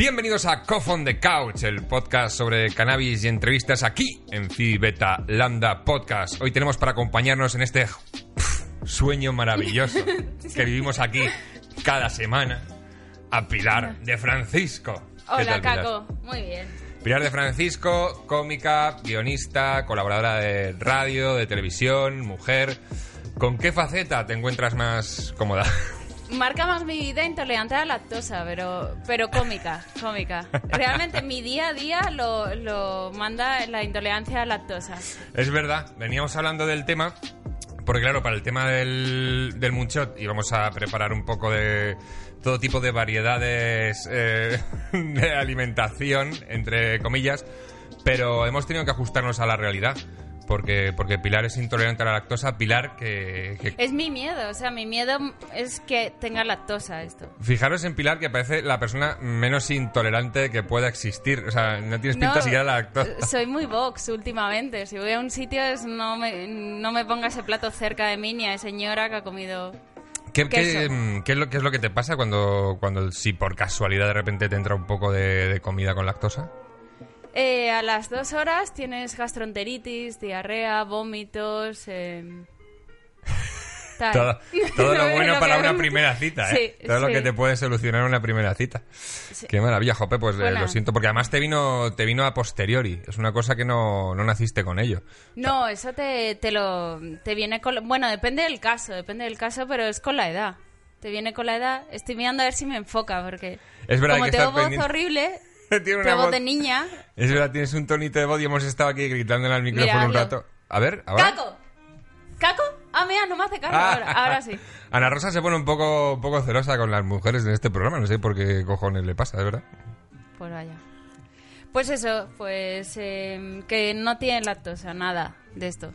Bienvenidos a Cough on the Couch, el podcast sobre cannabis y entrevistas aquí en Phi Beta Lambda Podcast. Hoy tenemos para acompañarnos en este pff, sueño maravilloso que vivimos aquí cada semana a Pilar de Francisco. ¿Qué Hola, tal? Caco. Muy bien. Pilar de Francisco, cómica, guionista, colaboradora de radio, de televisión, mujer. ¿Con qué faceta te encuentras más cómoda? Marca más mi vida intolerante a la lactosa, pero, pero cómica, cómica. Realmente mi día a día lo, lo manda la intolerancia a la lactosa. Es verdad, veníamos hablando del tema, porque claro, para el tema del, del íbamos a preparar un poco de todo tipo de variedades eh, de alimentación, entre comillas, pero hemos tenido que ajustarnos a la realidad. Porque, porque Pilar es intolerante a la lactosa, Pilar que, que- Es mi miedo, o sea, mi miedo es que tenga lactosa esto. Fijaros en Pilar que parece la persona menos intolerante que pueda existir. O sea, no tienes pinta No, siquiera de la lactosa. Soy muy box últimamente. Si voy a un sitio es no me, no me ponga ese plato cerca de mí ni a señora que ha comido... ¿Qué, mm, qué es lo, qué es lo que te pasa cuando, cuando si por casualidad de repente te entra un poco de, de comida con lactosa? Eh, a las dos horas tienes gastroenteritis, diarrea, vómitos... eh. Todo, todo lo bueno Lo para que- una primera cita, ¿eh? Sí, todo lo que te puede solucionar una primera cita. Qué maravilla, Jope, pues eh, lo siento, porque además te vino, te vino a posteriori. Es una cosa que no, no naciste con ello. No, eso te, te lo te viene con bueno, depende del caso, depende del caso, pero es con la edad. Te viene con la edad. Estoy mirando a ver si me enfoca porque Es verdad como que tengo voz pendiente. horrible, Tiene una voz de niña. Es verdad, tienes un tonito de voz y hemos estado aquí gritándole al micrófono un Miradlo. rato. A ver, ahora. ¡Caco! ¿Caco? Ah, mira, no me hace caso Ah. ahora, ahora sí. Ana Rosa se pone un poco, un poco celosa con las mujeres en este programa. No sé por qué cojones le pasa, de verdad. Pues vaya. Pues eso, pues eh, que no tiene lactosa, nada de esto.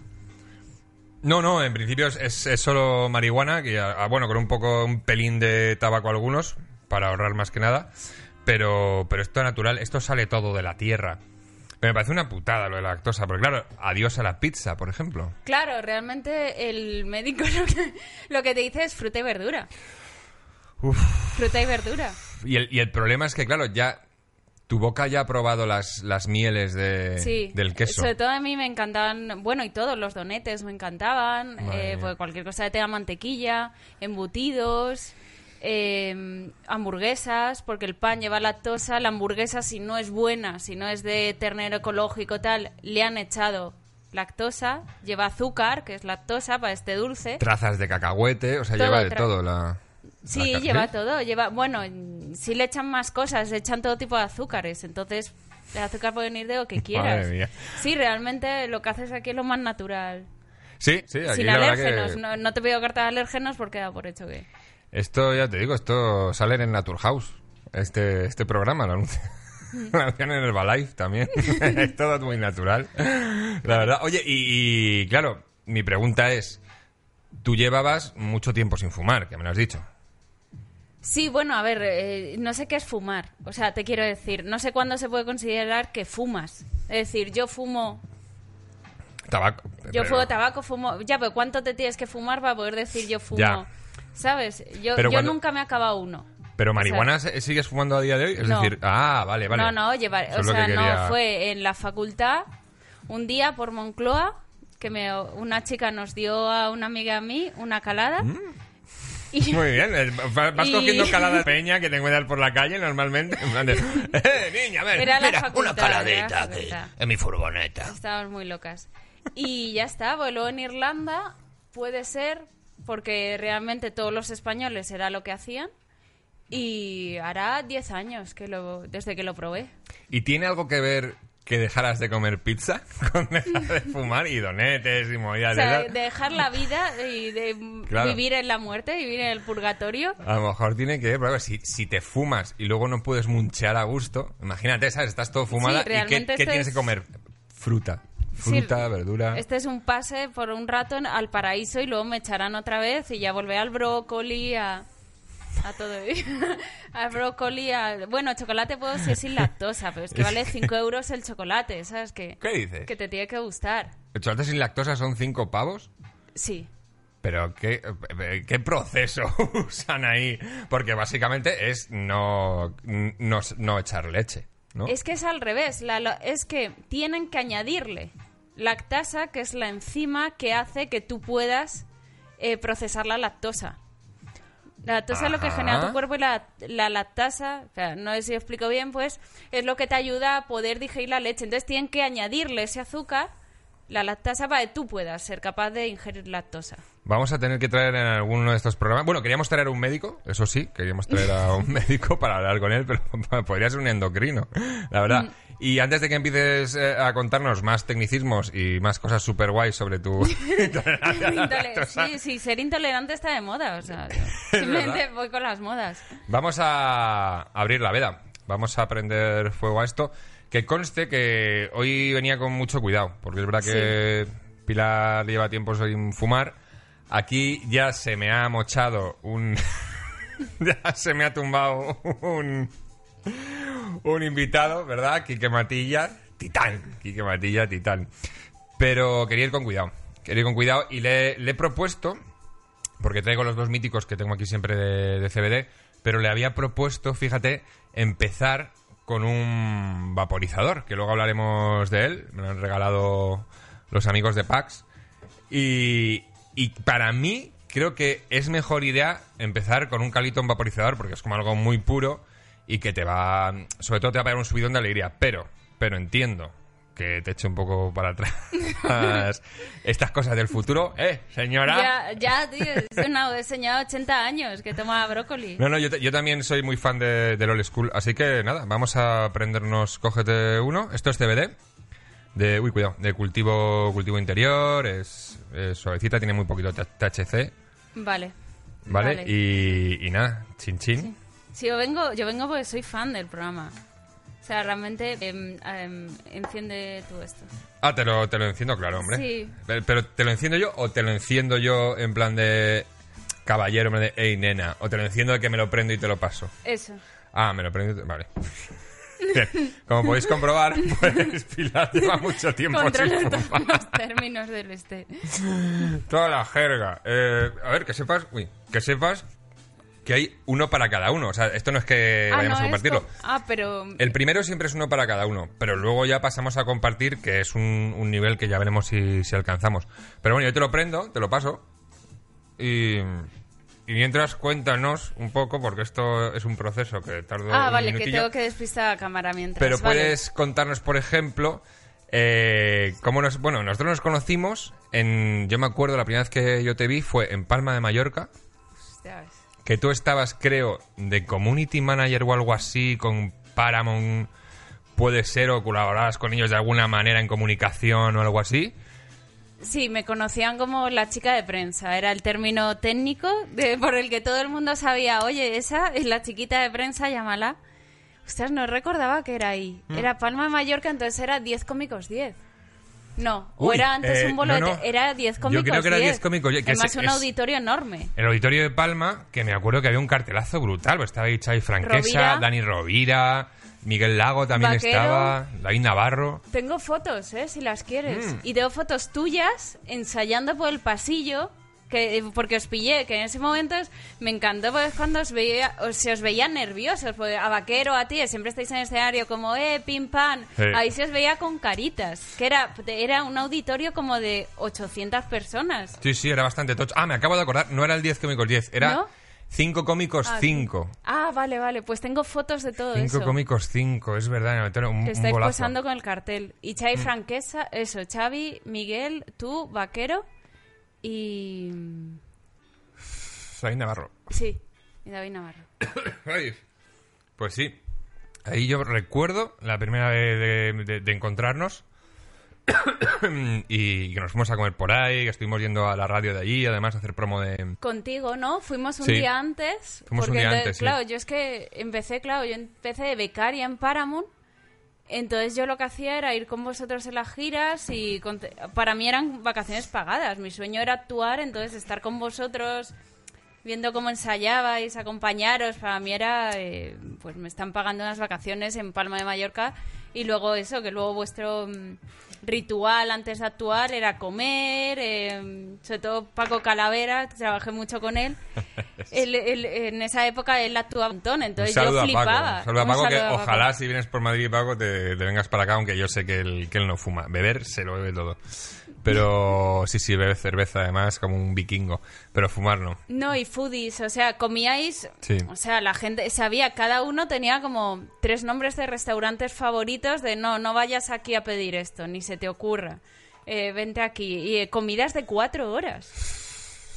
No, no, en principio es, es- es solo marihuana, que ah, ah, bueno, con un poco, un pelín de tabaco algunos, para ahorrar más que nada. Pero, pero esto es natural, esto sale todo de la tierra. Pero me parece una putada lo de la lactosa, porque claro, adiós a la pizza, por ejemplo. Claro, realmente el médico lo que, lo que te dice es fruta y verdura. Uf. Fruta y verdura. Y el, y el problema es que, claro, ya tu boca ya ha probado las, las mieles de, Sí, del queso. Sobre todo a mí me encantaban, bueno, y todos los donetes me encantaban, eh, pues cualquier cosa que tenga mantequilla, embutidos, eh, hamburguesas, porque el pan lleva lactosa, la hamburguesa si no es buena, si no es de ternero ecológico tal, le han echado lactosa, lleva azúcar, que es lactosa para este dulce. Trazas de cacahuete, o sea, Todo lleva de todo la... Sí, la lleva ¿Sí? todo, lleva, bueno, si le echan más cosas, le echan todo tipo de azúcares, entonces el azúcar puede venir de lo que quieras. Madre mía. Sí, realmente lo que haces aquí es lo más natural. Sí, sí, aquí Sin la alérgenos, que- no, no te pido carta de alérgenos porque da por hecho que... Esto, ya te digo, esto sale en Naturhaus, este, este programa, lo anuncian, lo anuncian en Herbalife también. es todo muy natural, la verdad. Oye, y, y, claro, mi pregunta es, tú llevabas mucho tiempo sin fumar, que me lo has dicho. Sí, bueno, a ver, eh, no sé qué es fumar. O sea, te quiero decir, no sé cuándo se puede considerar que fumas. Es decir, yo fumo, Tabaco. yo pero- fumo tabaco, fumo... Ya, pero ¿cuánto te tienes que fumar para poder decir yo fumo? Ya. ¿Sabes? Yo, Pero yo cuando- nunca me he acabado uno. Pero marihuana se- sigues fumando a día de hoy, es No. decir, ah, vale, vale. No, no, llevar, Eso o es lo sea, que no, quería- fue en la facultad, un día por Moncloa, que me, una chica nos dio a una amiga a mí una calada. Y, Muy bien, eh, vas vas Y- cogiendo calada de peña que te encuentras por la calle normalmente. En plan de, eh, niña, a ver, Era la mira, facultad, una caladita era la aquí facultad. en mi furgoneta. estábamos muy locas. Y ya está, pues luego en Irlanda puede ser, porque realmente todos los españoles era lo que hacían. Y hará 10 años que lo, desde que lo probé. ¿Y tiene algo que ver que dejaras de comer pizza con dejar de fumar y donetes y movidas O sea, de dejar la vida y de Claro. vivir en la muerte, vivir en el purgatorio. A lo mejor tiene que ver, pero si, si te fumas y luego no puedes munchear a gusto, imagínate, ¿sabes? Estás todo fumada Sí, y ¿qué, realmente qué tienes es- que comer? Fruta. Sí, Fruta, verdura. Este es un pase por un rato al paraíso y luego me echarán otra vez y ya volveré al brócoli, a, a todo. al brócoli, al... Bueno, chocolate puedo si es sin lactosa, pero es que vale 5 euros el chocolate, ¿sabes? ¿Qué dices? que te tiene que gustar. ¿El chocolate sin lactosa son cinco pavos? Sí. Pero ¿qué, qué proceso usan ahí? Porque básicamente es no, no, no echar leche, ¿no? Es que es al revés. La, es que tienen que añadirle lactasa, que es la enzima que hace que tú puedas eh, procesar la lactosa. La lactosa es lo que genera tu cuerpo y la, la lactasa, o sea, no sé si explico bien, pues es lo que te ayuda a poder digerir la leche. Entonces tienen que añadirle ese azúcar, la lactasa, para que tú puedas ser capaz de ingerir lactosa. Vamos a tener que traer en alguno de estos programas. Bueno, queríamos traer a un médico, eso sí, queríamos traer a un médico para hablar con él, pero podría ser un endocrino, la verdad. Y antes de que empieces eh, a contarnos más tecnicismos y más cosas super guays sobre tu intolerancia sí, sí, ser intolerante está de moda, o sea, simplemente verdad. voy con las modas. vamos a abrir la veda. Vamos a prender fuego a esto. Que conste que hoy venía con mucho cuidado, porque es verdad que Pilar lleva tiempo sin fumar. Aquí ya se me ha mochado un... ya se me ha tumbado un... un invitado, ¿verdad? Quique Matilla, titán. Quique Matilla, titán. Pero quería ir con cuidado. Quería ir con cuidado y le, he propuesto, porque traigo los dos míticos que tengo aquí siempre de, CBD, pero le había propuesto, fíjate, empezar con un vaporizador, que luego hablaremos de él. Me lo han regalado los amigos de Pax. Y, y para mí, creo que es mejor idea empezar con un Caliton vaporizador, porque es como algo muy puro y que te va. Sobre todo te va a pegar un subidón de alegría. Pero, pero entiendo que te eche un poco para atrás estas cosas del futuro. ¡Eh, señora! Ya, ya, tío, es una señora de 80 años que toma brócoli. No, no, yo, te- yo también soy muy fan de, del old school. Así que nada, vamos a prendernos Cógete uno. Esto es CBD. De, uy, cuidado, de cultivo cultivo interior. Es, es suavecita, tiene muy poquito THC. Vale. ¿Vale? Vale. Y, y nada, chin chin. Sí, yo vengo, yo vengo porque soy fan del programa. O sea, realmente em, em, enciende tú esto. Ah, te lo, te lo enciendo, claro, hombre. Sí. Pero, pero ¿te lo enciendo yo o te lo enciendo yo en plan de caballero, en plan de, hey, nena? ¿O te lo enciendo de que me lo prendo y te lo paso? Eso. Ah, me lo prendo y te... Vale. Bien. Como podéis comprobar, pues Pilar lleva mucho tiempo Controla sin todos fumar. los términos del este. Toda la jerga. Eh, a ver, que sepas... Uy, que sepas que hay uno para cada uno. O sea, esto no es que ah, vayamos no, a compartirlo. co- Ah, pero... El primero siempre es uno para cada uno, pero luego ya pasamos a compartir, que es un, un nivel que ya veremos si, si alcanzamos. Pero bueno, yo te lo prendo, te lo paso. Y, y mientras cuéntanos un poco, porque esto es un proceso que tarda Ah, un vale, que tengo que despistar la cámara mientras. Pero vale. puedes contarnos, por ejemplo, eh, cómo nos... Bueno, nosotros nos conocimos en... Yo me acuerdo, la primera vez que yo te vi fue en Palma de Mallorca, Hostia, ves. Que tú estabas, creo, de community manager o algo así con Paramount, puede ser, o colaborabas con ellos de alguna manera en comunicación o algo así. Sí, me conocían como la chica de prensa. Era el término técnico de- por el que todo el mundo sabía, oye, esa es la chiquita de prensa, llámala. Ostras, no recordaba que era ahí. Mm. Era Palma de Mallorca, entonces era 10 cómicos 10. No, o era antes eh, un bolo no. Era 10 Yo cómicos 10. creo que era 10 cómicos 10, que Además, es- un es- auditorio enorme. El auditorio de Palma, que me acuerdo que había un cartelazo brutal, pues estaba ahí Xavi Franquesa, Rovira. Dani Rovira, Miguel Lago también Vaquero. estaba, David Navarro. Tengo fotos, ¿eh? Si las quieres. Mm. Y tengo fotos tuyas ensayando por el pasillo. Que, porque os pillé, que en ese momento me encantó pues, cuando os veía, os, se os veía nerviosos, porque a Vaquero, a ti, siempre estáis en el escenario como, eh, pim pam, Sí. ahí se os veía con caritas, que era, era un auditorio como de 800 personas. Sí, sí, era bastante tocho. Ah, me acabo de acordar, no era el 10 cómicos 10, era ¿No? 5 cómicos Ah, 5. Ah, vale, vale, pues tengo fotos de todo 5 eso. cómicos 5, es verdad, auditorio, un, Que estáis. Mm. posando con el cartel. Y Xavi Franquesa, eso, Xavi, Miguel, tú, Vaquero y... David Navarro. Sí, y David Navarro. Pues sí. Ahí yo recuerdo la primera vez de, de- de encontrarnos y que nos fuimos a comer por ahí, que estuvimos yendo a la radio de allí, además a hacer promo de... Contigo, ¿no? Fuimos un Sí. día antes. Fuimos un día antes, sí. Claro, yo es que empecé, claro, yo empecé de becaria en Paramount. Entonces yo lo que hacía era ir con vosotros en las giras y conte- para mí eran vacaciones pagadas. Mi sueño era actuar, entonces estar con vosotros viendo cómo ensayabais, acompañaros, para mí era, eh, pues me están pagando unas vacaciones en Palma de Mallorca Y luego eso, que luego vuestro mm, ritual antes de actuar era comer, eh, sobre todo Paco Calavera, trabajé mucho con él. Él- él- en esa época él actuaba un montón, entonces yo flipaba. Paco. Un saludo a Paco, que saludo a Paco. ojalá si vienes por Madrid, Paco, te, te vengas para acá, aunque yo sé que él, que él no fuma. Beber se lo bebe todo. Pero sí, sí, bebe cerveza además como un vikingo. Pero fumar no. No, y foodies, o sea, comíais, Sí. o sea, la gente sabía, cada uno tenía como tres nombres de restaurantes favoritos de no, no vayas aquí a pedir esto, ni se te ocurra, Eh, vente aquí. Y eh, comidas de cuatro horas.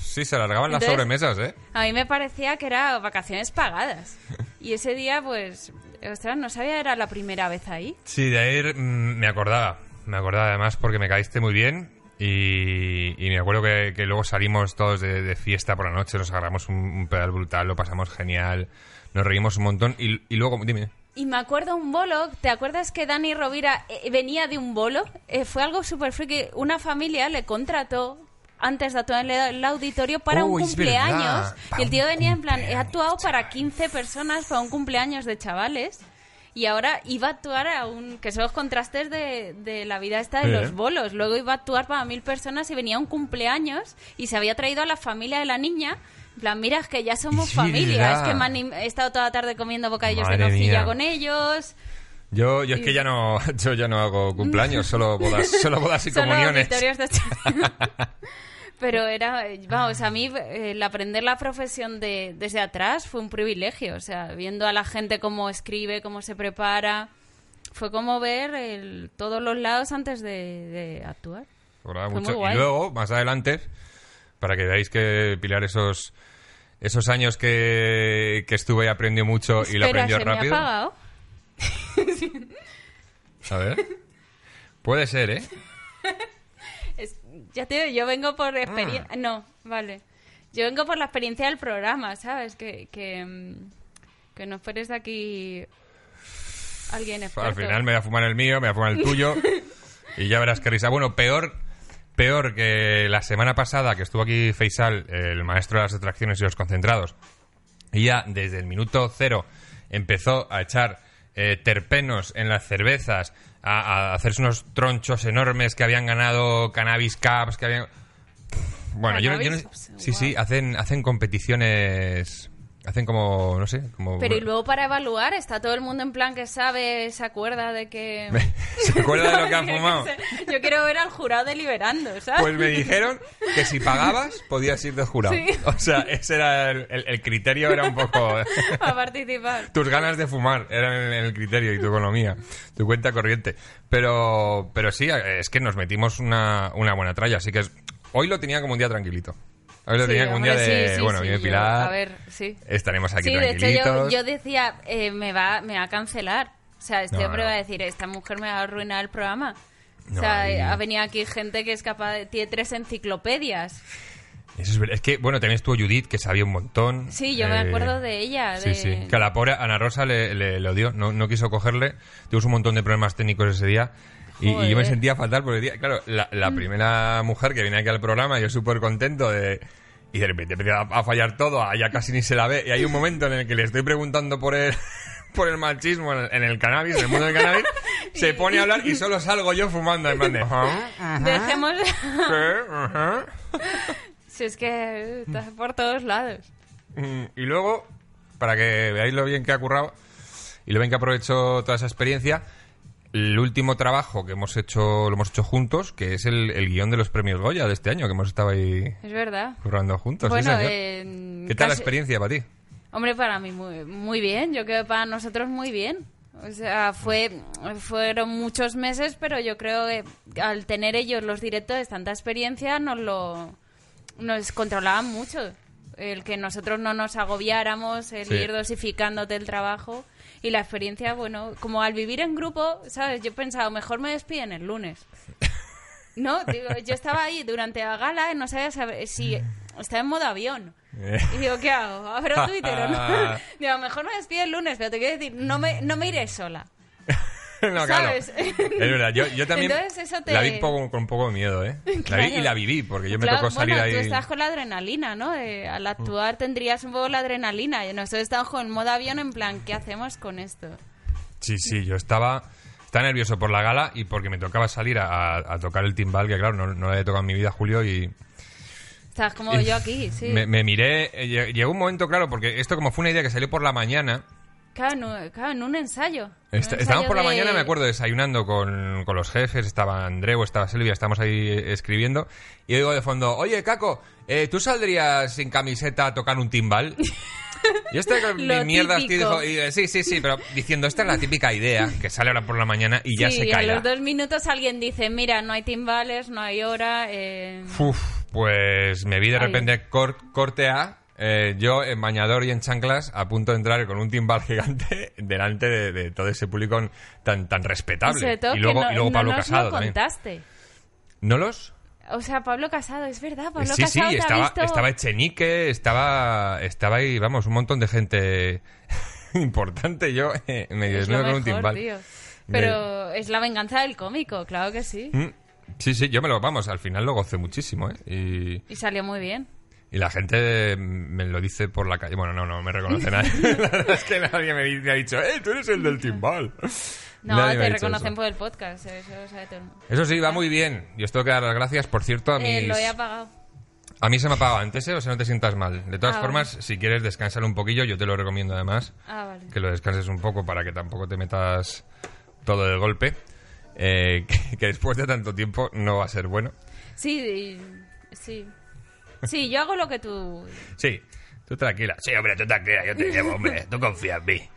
Sí, se alargaban las sobremesas, ¿eh? A mí me parecía que era vacaciones pagadas. Y ese día, pues, ostras, no sabía, era la primera vez ahí. Sí, de ahí mm, me acordaba. Me acordaba además porque me caíste muy bien. Y, y me acuerdo que, que luego salimos todos de, de fiesta por la noche, nos agarramos un, un pedal brutal, lo pasamos genial, nos reímos un montón. Y, y luego, dime. Y me acuerdo un bolo, ¿te acuerdas que Dani Rovira eh, venía de un bolo? Eh, fue algo súper friki. Una familia le contrató antes de actuar en el, auditorio para Oh, un cumpleaños. Y el tío venía en plan, he actuado para 15 personas para un cumpleaños de chavales. Y ahora iba a actuar a un... que son los contrastes de, de la vida esta de Sí, los ¿eh? bolos. Luego iba a actuar para mil personas y venía a un cumpleaños y se había traído a la familia de la niña. En plan, mira, es que ya somos Es familia. verdad. Es que me han he estado toda la tarde comiendo bocadillos de Madre nocilla mía. con ellos. Yo, yo es que ya no, yo ya no hago cumpleaños, solo bodas, solo bodas y Solo comuniones. de Pero era, vamos, a mí el aprender la profesión de, desde atrás fue un privilegio. O sea, viendo a la gente cómo escribe, cómo se prepara, fue como ver el- todos los lados antes de, de actuar. Fue mucho. muy Y guay. luego, más adelante, para que veáis que Pilar esos, esos años que, que estuve y aprendió mucho y lo Espera, aprendió ¿se rápido. me ha apagado? A ver. Puede ser, ¿eh? Ya te digo, yo vengo por Ah. experiencia... No, vale. Yo vengo por la experiencia del programa, ¿sabes? Que, que, mm, que no fueres de aquí alguien experto. Al final me voy a fumar el mío, me voy a fumar el tuyo y ya verás qué risa. Bueno, peor, peor que la semana pasada que estuvo aquí Faisal, el maestro de las atracciones y los concentrados, y ya desde el minuto cero empezó a echar eh, terpenos en las cervezas, a, a hacerse unos tronchos enormes que habían ganado Cannabis Cups, que habían... Bueno, yo, no- Sí, sí, hacen, hacen competiciones... Hacen como, no sé, como... Pero y luego para evaluar, está todo el mundo en plan que sabe, se acuerda de que... ¿Se acuerda de lo que han fumado? Yo quiero ver al jurado deliberando, ¿sabes? Pues me dijeron que si pagabas podías ir de jurado. Sí. O sea, ese era el, el- el criterio, era un poco... a participar. Tus ganas de fumar eran el, el criterio y tu economía, tu cuenta corriente. Pero, pero sí, es que nos metimos una, una buena tralla, así que es- hoy lo tenía como un día tranquilito. Hoy lo Sí, tenía un día de, sí, sí, bueno, sí, viene yo- Pilar, a ver, sí. estaremos aquí Sí, de hecho yo, tranquilitos. yo decía, eh, me, va, me va a cancelar. O sea, este No, hombre no. va a decir, esta mujer me va a arruinar el programa. No, o sea, ha venido aquí gente que es capaz de... Tiene tres enciclopedias. Eso es, verdad. Es que, bueno, también estuvo Judith, que sabía un montón. Sí, yo me Eh, acuerdo de ella. Sí, de- sí. Que a la pobre Ana Rosa le, le, le odió, no, no quiso cogerle. Tuvimos un montón de problemas técnicos ese día. Y, y yo me sentía fatal porque, claro, la, la primera mujer que viene aquí al programa, yo súper contento de... Y de repente empieza a, fallar todo, a- ya casi ni se la ve. Y hay un momento en el que le estoy preguntando por el, por el machismo en el, en el cannabis, en el mundo del cannabis. Se pone a hablar y solo salgo yo fumando en plan de... "Ajá, ajá, Dejemos... sí, ajá". si es que está por todos lados. Mm, Y luego, para que veáis lo bien que ha currado y lo bien que aprovechó toda esa experiencia, el último trabajo que hemos hecho, lo hemos hecho juntos, que es el, el guion de los premios Goya de este año, que hemos estado ahí Es verdad. juntos. Bueno, eh, ¿Qué tal la experiencia para ti? Hombre, para mí muy, muy bien. Yo creo que para nosotros muy bien. O sea, fue, fueron muchos meses, pero yo creo que al tener ellos los directores tanta experiencia, nos lo nos controlaban mucho. El que nosotros no nos agobiáramos, el Sí. ir dosificándote el trabajo. Y la experiencia, bueno, como al vivir en grupo, ¿sabes? Yo he pensado, mejor me despiden el lunes. No, digo, yo estaba ahí durante la gala y no sabía saber si estaba en modo avión. Y digo, ¿qué hago? ¿Abro Twitter o no? Digo, mejor me despido el lunes, pero te quiero decir, no me, no me iré sola. no, ¿Sabes? claro. Es verdad, yo, yo también Entonces eso te- la vi poco- con un poco de miedo, ¿eh? La vi Claro. y la viví, porque yo me Claro, tocó salir bueno, ahí... tú estás con la adrenalina, ¿no? Eh, al actuar tendrías un poco la adrenalina. Y nosotros estamos con modo avión en plan, ¿qué hacemos con esto? Sí, sí, yo estaba, estaba nervioso por la gala y porque me tocaba salir a, a tocar el timbal, que claro, no, no lo había tocado en mi vida, Julio, y... Estás como yo aquí, sí. Me, me miré, eh, lle- llegó un momento, claro, porque esto como fue una idea que salió por la mañana, Claro, en un- claro, en un ensayo. Est- Un estábamos ensayo por la de- mañana, me acuerdo, desayunando con, con los jefes, estaba Andreu, estaba Silvia, estábamos ahí eh, escribiendo, y digo de fondo, oye, Caco, eh, ¿tú saldrías sin camiseta a tocar un timbal? Y este con Lo mi mierda típico. dijo, y, sí, sí, sí, pero diciendo, esta es la típica idea que sale ahora por la mañana y ya sí, se y a cae. los dos minutos alguien dice, mira, no hay timbales, no hay hora. eh, Uf, pues me vi de Ay. repente cor- corte A, eh, yo en bañador y en chanclas, a punto de entrar con un timbal gigante delante de, de todo ese público tan, tan respetable. sobre todo y luego, que no, y luego no Pablo nos Casado lo también. contaste. ¿No los? O sea, Pablo Casado, es verdad, Pablo sí, sí, Casado te ha estaba, visto- estaba Echenique, estaba, estaba ahí, vamos, un montón de gente importante. Yo eh, lo desnudo con un timbal. tío. Pero es la venganza del cómico, claro que sí. Mm, Sí, sí, yo me lo, vamos, al final lo gocé muchísimo, ¿eh? Y, Y salió muy bien. Y la gente me lo dice por la calle. Bueno, no, no me reconoce nadie. la verdad es que nadie me, me ha dicho, ¡eh, tú eres el del timbal! No, Nadie te reconocen eso. por el podcast, eso lo sabe todo el mundo. Eso sí, va muy bien. Y os tengo que dar las gracias, por cierto, a mis... Eh, lo he apagado. A mí se me ha pagado antes, ¿eh? O sea, no te sientas mal. De todas Ah, formas, si quieres descansar un poquillo, yo te lo recomiendo además. Ah, vale. Que lo descanses un poco para que tampoco te metas todo de golpe. Eh, que, que después de tanto tiempo no va a ser bueno. Sí, sí. Sí, yo hago lo que tú... Sí, tú tranquila. Sí, hombre, tú tranquila, yo te llevo, hombre. Tú confía en mí,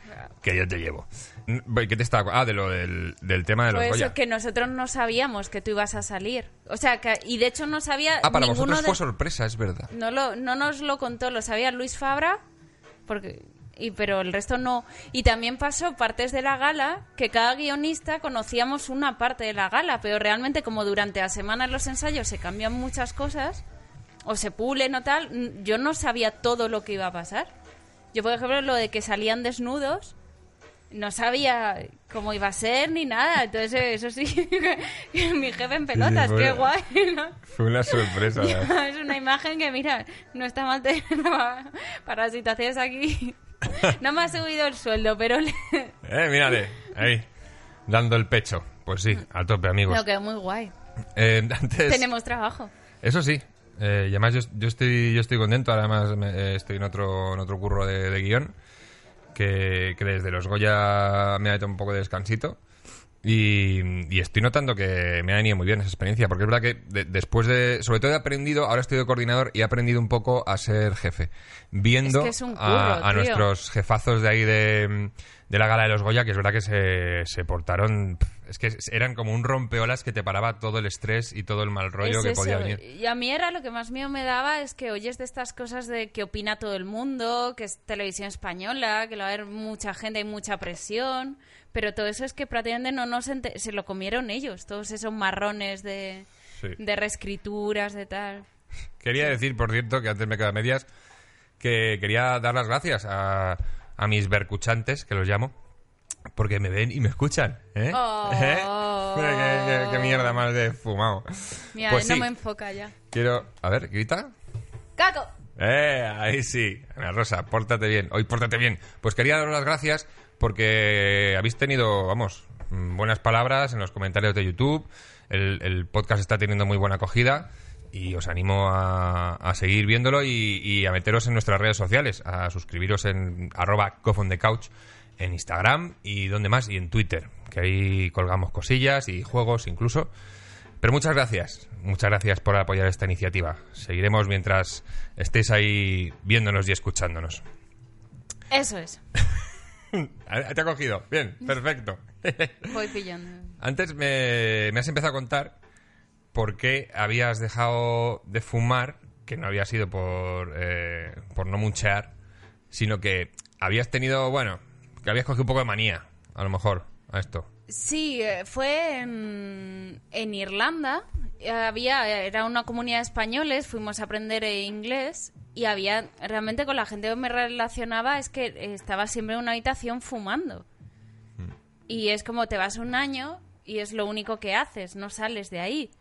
que yo te llevo. Mm, ¿Qué te estaba...? Ah, de lo del, del tema de los Pues Goya. eso, que nosotros no sabíamos que tú ibas a salir. O sea, que, y de hecho no sabía Ah, para ninguno vosotros de... fue sorpresa, es verdad. no, lo, no nos lo contó, lo sabía Luis Fabra, porque, y, pero el resto no. Y también pasó partes de la gala que cada guionista conocíamos una parte de la gala, pero realmente como durante la semana en los ensayos se cambian muchas cosas, o se pulen o tal, yo no sabía todo lo que iba a pasar. Yo, por ejemplo, lo de que salían desnudos, no sabía cómo iba a ser ni nada. Entonces, eh, eso sí, mi jefe en pelotas, fue- qué guay, ¿no? Fue una sorpresa. es una imagen que, mira, no está mal tener para, para situaciones aquí. No me ha subido el sueldo, pero le- eh, mírale, ahí, dando el pecho. Pues sí, a tope, amigos. lo que es muy guay. Eh, antes... Tenemos trabajo. Eso sí. Eh, y además yo, yo estoy yo estoy contento. Además me- eh, estoy en otro en otro curro de, de guion que, que desde los Goya me ha hecho un poco de descansito. Y, y estoy notando que me ha venido muy bien esa experiencia, porque es verdad que de- después de, sobre todo he aprendido, ahora estoy de coordinador y he aprendido un poco a ser jefe, viendo Es que es un curro, a, nuestros jefazos de ahí de, de la gala de los Goya, que es verdad que se, se portaron, es que eran como un rompeolas que te paraba todo el estrés y todo el mal rollo Es que eso. podía venir. Y a mí era lo que más miedo me daba es que oyes de estas cosas de que opina todo el mundo, que es televisión española, que va a haber mucha gente y mucha presión, pero todo eso es que prácticamente no nos se lo comieron ellos, todos esos marrones de, Sí. de reescrituras, de tal. Quería decir, por cierto, que antes me quedo a medias, que quería dar las gracias a, a mis vercuchantes, que los llamo, porque me ven y me escuchan. ¿eh? Oh. ¿Eh? Mira qué, qué- qué mierda más de fumado. Mira, Pues no sí, me enfoca ya. quiero... A ver, grita. ¡Caco! Eh, ahí sí. Ana Rosa, pórtate bien. Hoy pórtate bien. Pues quería daros las gracias porque habéis tenido, vamos, mm, buenas palabras en los comentarios de YouTube. El, el podcast está teniendo muy buena acogida y os animo a, a seguir viéndolo y, y a meteros en nuestras redes sociales, a suscribiros en arroba couch en Instagram y donde más, y en Twitter, que ahí colgamos cosillas y juegos incluso. Pero muchas gracias, muchas gracias por apoyar esta iniciativa. Seguiremos mientras estéis ahí viéndonos y escuchándonos. Eso es. Ah, Te ha cogido, bien, perfecto. Voy pillando. Antes me, me has empezado a contar por qué habías dejado de fumar, que no había sido por, eh, por no munchear, sino que habías tenido, bueno, que habías cogido un poco de manía, a lo mejor, a esto. Sí, eh, fue en, en Irlanda. Había, era una comunidad de españoles, fuimos a aprender eh, inglés y había, realmente con la gente que me relacionaba es que eh, estaba siempre en una habitación fumando. Y es como te vas un año y es lo único que haces, no sales de ahí.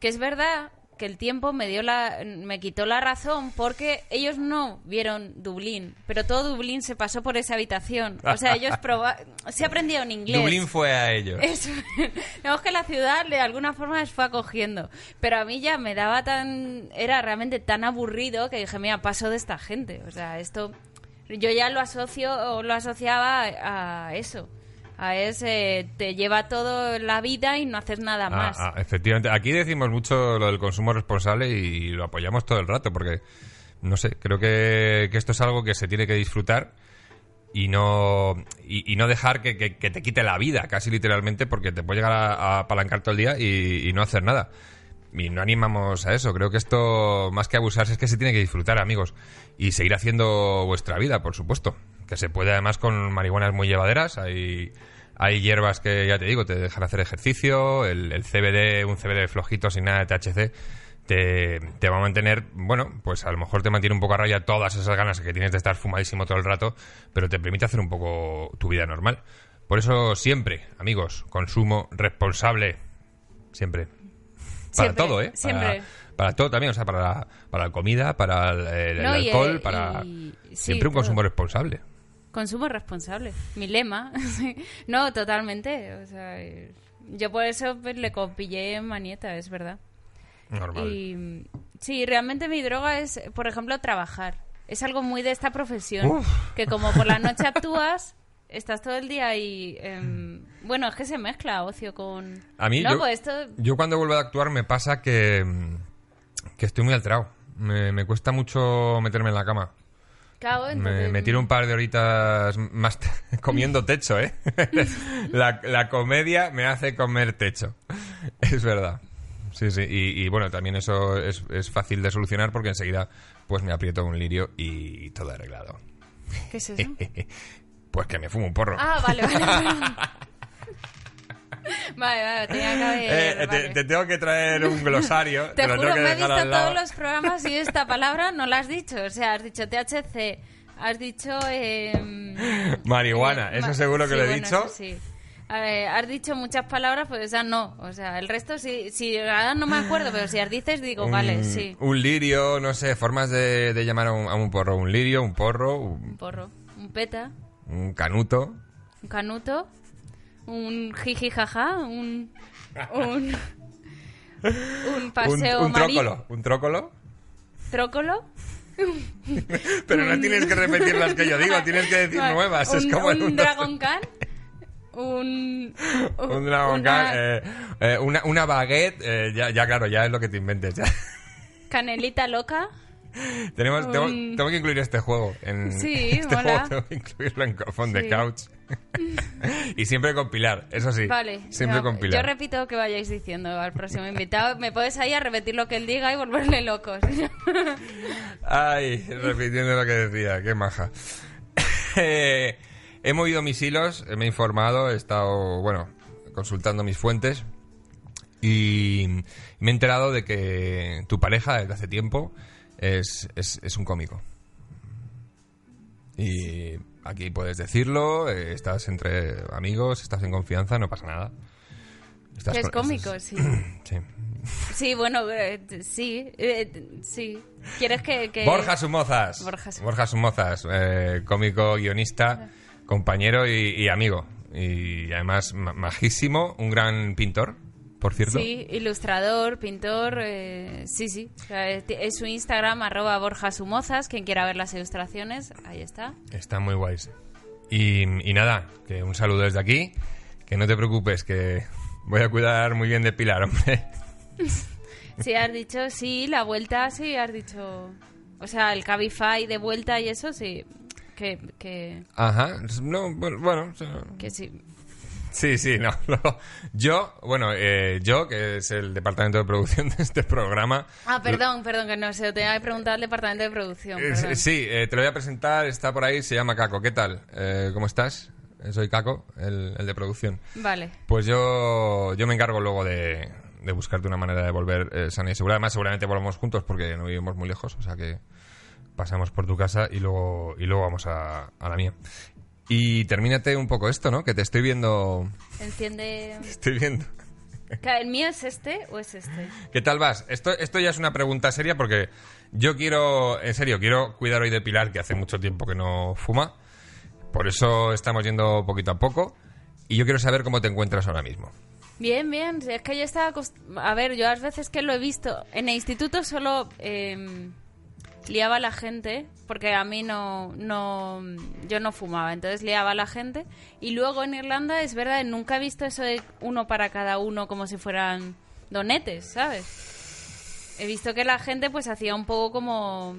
Que es verdad que el tiempo me dio la me quitó la razón porque ellos no vieron Dublín, pero todo Dublín se pasó por esa habitación. O sea, ellos proba se aprendieron inglés. Dublín fue a ellos. Eso. Digamos que la ciudad de alguna forma les fue acogiendo. Pero a mí ya me daba tan. Era realmente tan aburrido que dije, mira, paso de esta gente. O sea, esto. Yo ya lo asocio o lo asociaba a eso. A ese. Te lleva todo la vida y no haces nada Ah, más. ah, efectivamente. Aquí decimos mucho lo del consumo responsable y lo apoyamos todo el rato porque, no sé, creo que, que esto es algo que se tiene que disfrutar y no, y, y no dejar que, que- que te quite la vida, casi literalmente, porque te puede llegar a, a apalancar todo el día y, y no hacer nada. Y no animamos a eso. Creo que esto, más que abusarse, es que se tiene que disfrutar, amigos. Y seguir haciendo vuestra vida, por supuesto. Que se puede además con marihuanas muy llevaderas. Hay, hay hierbas que, ya te digo, te dejan hacer ejercicio. El, el CBD, un CBD flojito sin nada de THC, te, te va a mantener, bueno, pues a lo mejor te mantiene un poco a raya todas esas ganas que tienes de estar fumadísimo todo el rato, pero te permite hacer un poco tu vida normal. Por eso siempre, amigos, consumo responsable. Siempre. Para Siempre, todo, ¿eh? Para- siempre. Para, todo también, o sea, para la, para la comida, para el, el No, y, alcohol, para... y- sí, siempre un todo. consumo responsable. Consumo responsable. Mi lema. No, totalmente. O sea, eh, yo por eso pues, le compillé manieta, es verdad. Normal. Y sí, realmente mi droga es, por ejemplo, trabajar. Es algo muy de esta profesión. Uf. Que como por la noche actúas, estás todo el día y... em, bueno, es que se mezcla ocio con... A mí, no, yo, pues esto... yo cuando vuelvo a actuar me pasa que, que estoy muy alterado. Me, me cuesta mucho meterme en la cama. Claro, Me, entonces, me tiro un par de horitas más comiendo techo, ¿eh? la, la comedia me hace comer techo. Es verdad. Sí, sí. Y, y, bueno, también eso es, es fácil de solucionar porque enseguida pues me aprieto un lirio y todo arreglado. ¿Qué es eso? Pues que me fumo un porro. Ah, vale, vale. vale. Vale, vale, tenía que haber... Eh, te, vale. te tengo que traer un glosario. Te lo juro, tengo que me he visto al lado. todos los programas y esta palabra no la has dicho. O sea, has dicho THC, has dicho... em, Marihuana, eh, eso ma- seguro que sí, lo he bueno, dicho. sí. Ver, has dicho muchas palabras, pues esa no. O sea, el resto sí, si ahora no me acuerdo, pero si las dices digo, un, vale, sí. un lirio, no sé, formas de, de llamar a un, a un porro. Un lirio, un porro, un, Un porro, un peta, un canuto. un canuto, un jiji jaja, un... Un, un paseo un, un trócolo. Un trócolo. trócolo. Pero no tienes que repetir las que yo digo, tienes que decir nuevas. Un, es como un un Dragon Khan. Un, Un Dragon una Khan, eh, eh, una, una baguette, eh, ya, ya claro, ya es lo que te inventes. Ya. canelita loca. Tenemos, tengo, Un- tengo que incluir este juego. En, Sí, este mola. juego tengo que incluirlo en Cofón de Sí. Couch. y siempre con Pilar, eso sí. Vale. Siempre no, con Yo Pilar. repito lo que vayáis diciendo al próximo invitado. Me puedes ahí a repetir lo que él diga y volverle locos. Ay, repitiendo lo que decía, qué maja. Eh, he movido mis hilos, me he informado, he estado, bueno, consultando mis fuentes y me he enterado de que tu pareja desde hace tiempo es, es, es un cómico. Y aquí puedes decirlo, eh, estás entre amigos, estás en confianza, no pasa nada. Estás es cómico, estás- sí. Sí. Sí, bueno, eh, sí. eh, sí. ¿Quieres que...? que- Borja Sumozas. Borja. Borja Sumozas, eh, cómico, guionista, compañero y, y amigo. Y además ma- majísimo, un gran pintor, por cierto. Sí, ilustrador, pintor, eh, sí, sí. O sea, es, su Instagram, arroba Borja Sumozas. Quien quiera ver las ilustraciones, ahí está. Está muy guays. Y, y nada, que un saludo desde aquí. Que no te preocupes, que voy a cuidar muy bien de Pilar, hombre. Sí, has dicho, sí, la vuelta, sí, has dicho... O sea, el Cabify de vuelta y eso, sí. Que, que, Ajá, no, bueno, bueno, o sea, que sí. Sí, sí, no. no. Yo, bueno, eh, yo, que es el departamento de producción de este programa. Ah, perdón, perdón, que no sé, te tenía que preguntar al departamento de producción. Eh, sí, eh, te lo voy a presentar, está por ahí, se llama Caco. ¿Qué tal? Eh, ¿Cómo estás? Eh, Soy Caco, el, el de producción. Vale. Pues yo, yo me encargo luego de, de buscarte una manera de volver sana y segura. Además, seguramente volvamos juntos porque no vivimos muy lejos, o sea que pasamos por tu casa y luego, y luego vamos a, a la mía. Y termínate un poco esto, ¿no? Que te estoy viendo... Enciende... Estoy viendo... ¿El mío es este o es este? ¿Qué tal vas? Esto, esto ya es una pregunta seria porque yo quiero, en serio, quiero cuidar hoy de Pilar, que hace mucho tiempo que no fuma. Por eso estamos yendo poquito a poco. Y yo quiero saber cómo te encuentras ahora mismo. Bien, bien. Es que yo estaba... A ver, yo las veces que lo he visto... En el instituto solo eh, liaba a la gente, porque a mí no, no... Yo no fumaba, entonces liaba a la gente. Y luego en Irlanda, es verdad, nunca he visto eso de uno para cada uno como si fueran donetes, ¿sabes? He visto que la gente pues hacía un poco como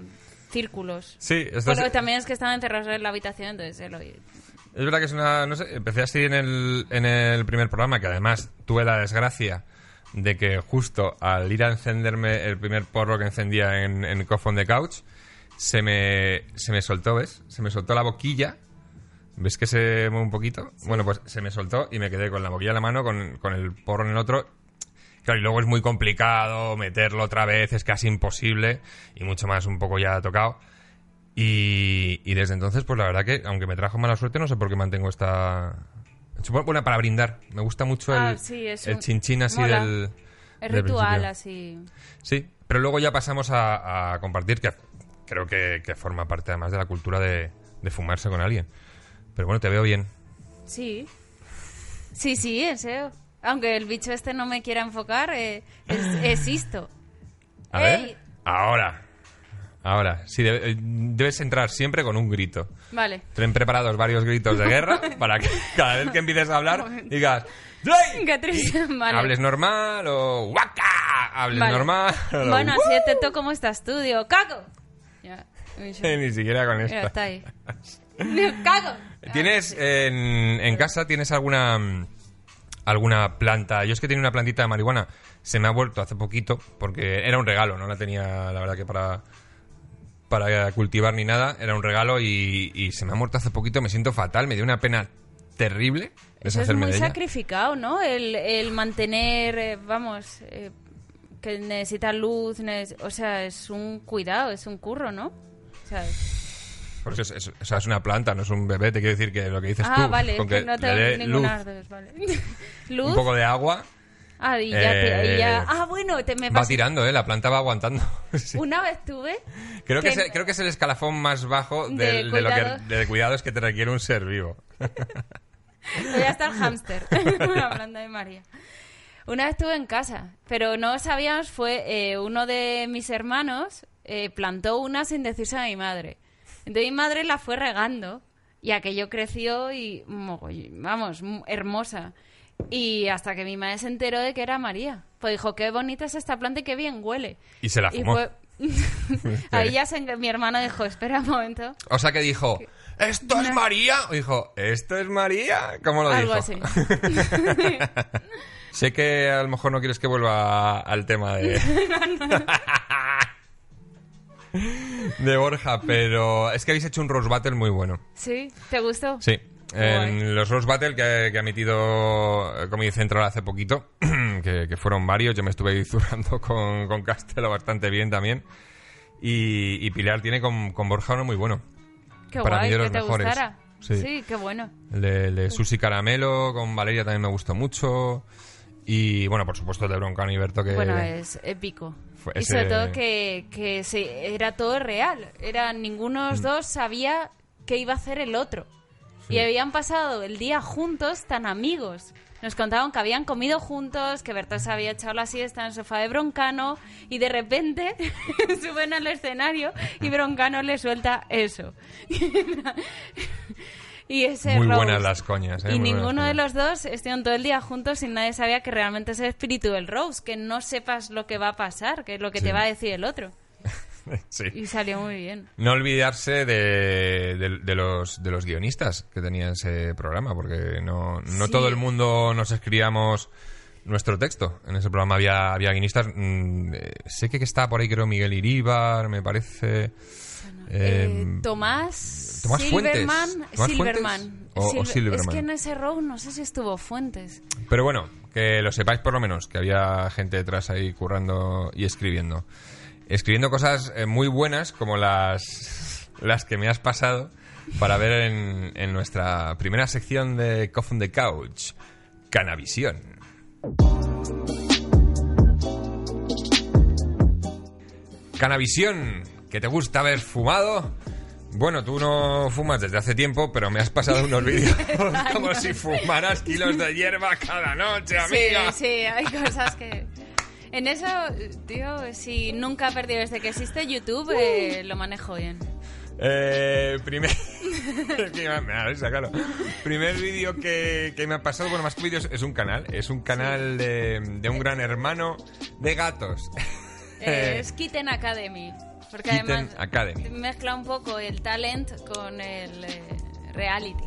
círculos. Sí, esto Pero es, también es que estaban encerrados en la habitación, entonces lo... es verdad que es una... No sé, empecé así en el, en el primer programa, que además tuve la desgracia de que justo al ir a encenderme el primer porro que encendía en, en Cough on the Couch, se me, se me soltó, ¿ves? Se me soltó la boquilla. ¿Ves que se mueve un poquito? Bueno, pues se me soltó y me quedé con la boquilla en la mano, con, con el porro en el otro. Claro, y luego es muy complicado meterlo otra vez, es casi imposible y mucho más un poco ya tocado. Y, y desde entonces, pues la verdad que, aunque me trajo mala suerte, no sé por qué mantengo esta... Es bu- Buena para brindar. Me gusta mucho el, Ah, sí, es el un- chinchín así mola. del... Es del ritual, principio. así... Sí, pero luego ya pasamos a, a compartir, que creo que, que forma parte además de la cultura de, de fumarse con alguien. Pero bueno, te veo bien. Sí. Sí, sí, en serio. Aunque el bicho este no me quiera enfocar, eh, es- existo. A ¡Ey! ver. Ahora. Ahora. Sí, de- eh, debes entrar siempre con un grito. Vale. Ten preparados varios gritos de guerra para que cada vez que empieces a hablar digas. Vale. Hables normal o ¡Waka! Hables Vale. normal. o Bueno, así atento como está estudio. ¡Cago! Ya. Ni siquiera con esta. está ahí. ¡Cago! ¿Tienes en, en casa, tienes alguna alguna planta? Yo es que tenía una plantita de marihuana, se me ha vuelto hace poquito, porque era un regalo, no la tenía, la verdad que para para cultivar ni nada, era un regalo y, y se me ha muerto hace poquito, me siento fatal, me dio una pena terrible Eso es muy de sacrificado, ¿no? El, el mantener, eh, vamos, eh, que necesita luz, neces- o sea, es un cuidado, es un curro, ¿no? O sea, es, es- o sea, es una planta, no es un bebé, te quiero decir que lo que dices ah, tú, vale, con que que no tengo luz, vale. luz. un poco de agua, Ah, y ya, te- y ya- Eh, Ah, bueno, te me va tirando, ¿eh? La planta va aguantando. Sí. Una vez tuve... Creo que, que- es, el- creo que es el escalafón más bajo De del- de, lo cuidado. que, de cuidados que te requiere un ser vivo. Voy a estar hámster, hablando de María. Una vez estuve en casa, pero no sabíamos, fue eh, uno de mis hermanos eh, plantó una sin decirse a mi madre. Entonces mi madre la fue regando y aquello creció y, mogoll- vamos, m- hermosa. Y hasta que mi madre se enteró de que era María. Pues dijo, qué bonita es esta planta y qué bien huele. Y se la Y fumó. fue... Ahí ya se... mi hermano dijo, espera un momento. O sea que dijo, ¿esto es María? O dijo, ¿esto es María? ¿Cómo lo Algo dijo? así. sé que a lo mejor no quieres que vuelva al tema de... de Borja, pero es que habéis hecho un Rose Battle muy bueno. ¿Sí? ¿Te gustó? Sí. En los Rose Battle que, que ha emitido eh, Comedy Central hace poquito, que, que fueron varios, yo me estuve zurrando con, con Castelo bastante bien también. Y, y Pilar tiene con, con Borja uno muy bueno. Qué Para guay, mí de que los te mejores. gustara. Sí. Sí. qué bueno. El de, el de Susi Caramelo con Valeria también me gustó mucho. Y bueno, por supuesto el de Broncano y Berto que... Bueno, es épico. fue Y ese- sobre todo que, que se- era todo real. Era, ninguno de los Mm. dos sabía qué iba a hacer el otro. Y habían pasado el día juntos tan amigos. Nos contaban que habían comido juntos, que Berto se había echado la siesta en el sofá de Broncano y de repente suben al escenario y Broncano le suelta eso. y ese Muy roast. buenas las coñas, ¿eh? Y Muy ninguno de los dos estuvieron todo el día juntos y nadie sabía que realmente es el espíritu del Rose, que no sepas lo que va a pasar, que es lo que Sí. te va a decir el otro. Sí. Y salió muy bien. No olvidarse de, de- de los, de los guionistas que tenía ese programa, porque no, no Sí. todo el mundo nos escribíamos nuestro texto. En ese programa había, había guionistas. mm, eh, sé que está por ahí, creo, Miguel Iríbar, me parece. Eh, eh, Tomás, Tomás Silverman, Fuentes. ¿Tomás Silverman. Fuentes? O- o Silver- Silverman. Es que en ese row no sé si estuvo Fuentes. Pero bueno, que lo sepáis por lo menos, que había gente detrás ahí currando y escribiendo escribiendo cosas eh, muy buenas como las, las que me has pasado para ver en, en nuestra primera sección de Cough on the Couch, Canavisión. Canavisión, que te gusta haber fumado. Bueno, tú no fumas desde hace tiempo, pero me has pasado unos vídeos como si fumaras kilos de hierba cada noche, amiga. Sí, sí, hay cosas que... En eso, tío, si nunca he perdido desde que existe YouTube, eh, lo manejo bien. Eh, primer... claro. Primer vídeo que, que me ha pasado, bueno, más que vídeos, es un canal. Es un canal de, de un gran hermano de gatos. Eh, es Kitten Academy. Porque Kitten además Academy. mezcla un poco el talent con el eh, reality.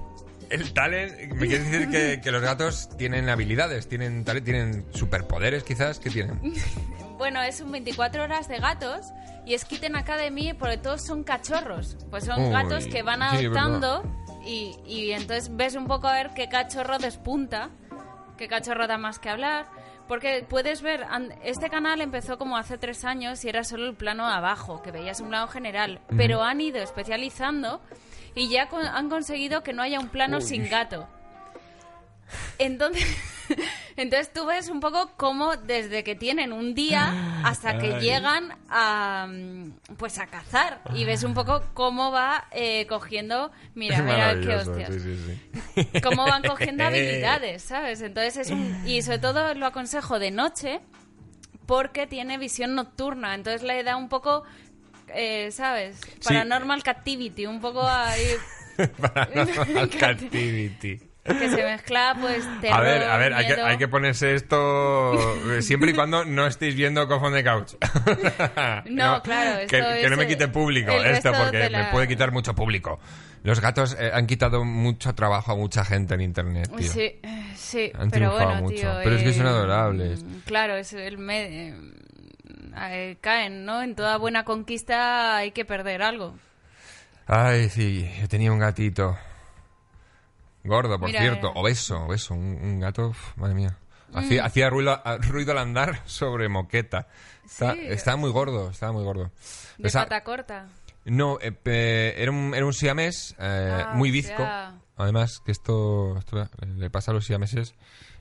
El talent, me quieres decir que, que los gatos tienen habilidades, tienen, talent- tienen superpoderes quizás, ¿qué tienen? Bueno, es un 24 horas de gatos y es Kitten Academy porque todos son cachorros. Pues son Uy, gatos que van sí, adoptando y, y entonces ves un poco a ver qué cachorro despunta, qué cachorro da más que hablar. Porque puedes ver, este canal empezó como hace tres años y era solo el plano abajo, que veías un plano general. Pero han ido especializando y ya con- han conseguido que no haya un plano sin gato. Entonces, entonces tú ves un poco cómo desde que tienen un día hasta que Ay. llegan a pues a cazar y ves un poco cómo va eh, cogiendo mira mira qué hostias sí, sí, sí. cómo van cogiendo habilidades sabes entonces es un y sobre todo lo aconsejo de noche porque tiene visión nocturna entonces le da un poco eh, sabes paranormal captivity un poco ahí Paranormal Captivity. que se mezcla pues terror, A ver, a ver, hay que, miedo. hay que ponerse esto eh, siempre y cuando no estéis viendo Cofón de Couch. No, claro, que, no me quite público esto, porque me puede quitar mucho público. Los gatos eh, han quitado mucho trabajo a mucha gente en internet, tío. Sí, eh, sí, Han pero bueno, mucho. tío. Pero es que son adorables. Claro, es el me- eh, caen, ¿no? En toda buena conquista hay que perder algo. Ay, sí, yo tenía un gatito. Gordo, por Mira, cierto. eh. Obeso, obeso. Un, un gato, uf, madre mía. Hacía, hacía ruido, a- ruido al andar sobre moqueta. Está- Sí. Estaba muy gordo, estaba muy gordo. De Esa- pata corta. No, eh, era, un, era un siamés eh, Ah, muy o bizco. sea- Además, que esto, esto le pasa a los siameses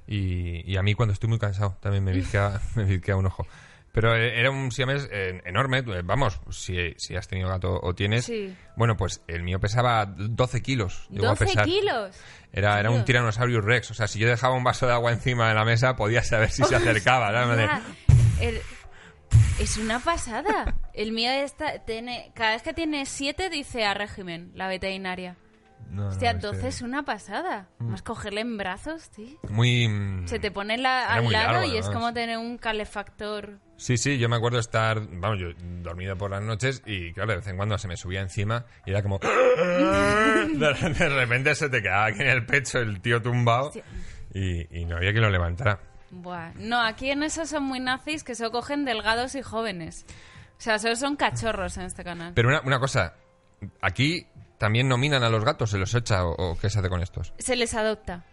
y, y a mí cuando estoy muy cansado también me bizquea, me bizquea un ojo. Pero eh, era un siamés eh, enorme. eh, Vamos, si, si has tenido gato o tienes. Sí. Bueno, pues el mío pesaba 12 kilos. llegó a 12 pesar. kilos. Era, era un Tío. Tyrannosaurus Rex. O sea, si yo dejaba un vaso de agua encima de la mesa, podía saber si se acercaba. el- es una pasada. El mío está, tiene, cada vez que tiene 7 dice a régimen, la veterinaria. No, no, Hostia, es que- 12 es una pasada. Más cogerle en brazos, tío. Muy. mm, Se te pone la- al lado largo, y es como tener un calefactor. Sí, sí, yo me acuerdo estar, vamos, yo dormido por las noches y claro, de vez en cuando se me subía encima y era como... De, de repente se te quedaba aquí en el pecho el tío tumbado Sí. y, y no había que lo levantara. Buah. No, aquí en eso son muy nazis que solo cogen delgados y jóvenes. O sea, solo son cachorros en este canal. Pero una, una cosa, aquí también nominan a los gatos, se los echa o, qué se hace con estos. Se les adopta.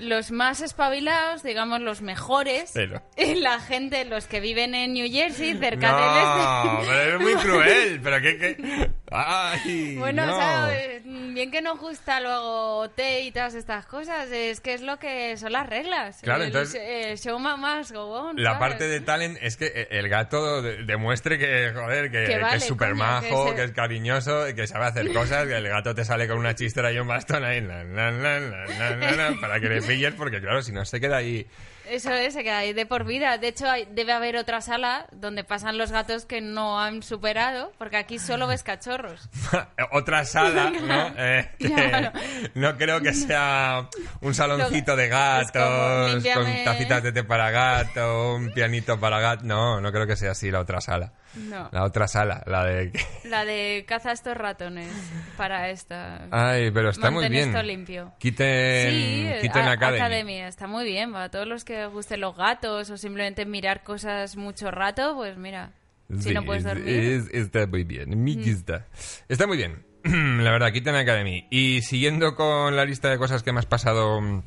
Los más espabilados, digamos los mejores, Pero- la gente, los que viven en New Jersey, cerca del No, este. pero es muy cruel, pero qué... qué... Ay, Bueno, no. o sea, eh, bien que nos gusta luego té y todas estas cosas, es que es lo que son las reglas. Claro, el, entonces- el show más go on, La ¿sabes? parte de talent es que eh, el gato de- demuestre que, joder, que, Que que vale, es súper majo, que que, se- es cariñoso, que sabe hacer cosas, que el gato te sale con una chistera y un bastón ahí, la, la, la, para que le pilles, porque claro, si no se queda ahí... Eso es, se queda ahí de por vida. De hecho, hay- debe haber otra sala donde pasan los gatos que no han superado, porque aquí solo ves cachorros. Otra sala, ¿no? Eh, que Claro. No creo que sea un saloncito de gatos, límpiame- con tacitas de té para gato, un pianito para gato. No, no creo que sea así la otra sala. No. La otra sala, la de... La de caza estos ratones para esta. Ay, pero está muy bien. esto limpio. Quiten, Sí, quiten a- Academy. está muy bien. Para todos los que os gusten los gatos o simplemente mirar cosas mucho rato, pues mira, si Sí, no puedes es- dormir. es- está muy bien. Me gusta. Está muy bien. La verdad, Kitten Academy. Y siguiendo con la lista de cosas que me has pasado mm,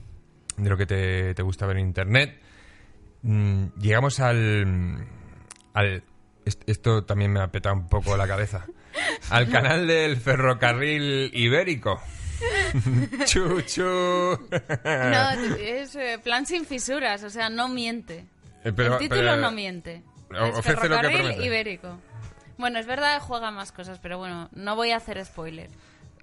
de lo que te, te gusta ver en internet, mm, llegamos al. al est- esto también me ha petado un poco la cabeza. Al canal del ferrocarril ibérico. Chuchu. No, es eh, plan sin fisuras, o sea, no miente. Eh, pero- el título pero- no miente. o- Es ofrece lo que ferrocarril promete. ibérico. Bueno, es verdad que juega más cosas, pero bueno, no voy a hacer spoiler.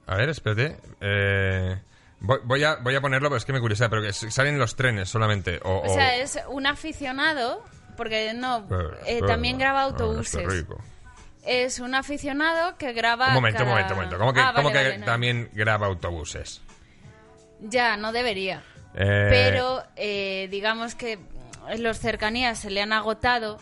A ver, espérate. Eh, voy, voy a, voy a ponerlo, pero es que me curiosidad, pero que salen los trenes solamente. O, O sea, es un aficionado, porque no, eh, también graba autobuses. rico. Es un aficionado que graba. Un momento, un momento, un momento. ¿Cómo que, Ah, cómo vale, que no. también graba autobuses? Ya, no debería. Eh, Pero eh, digamos que los cercanías se le han agotado.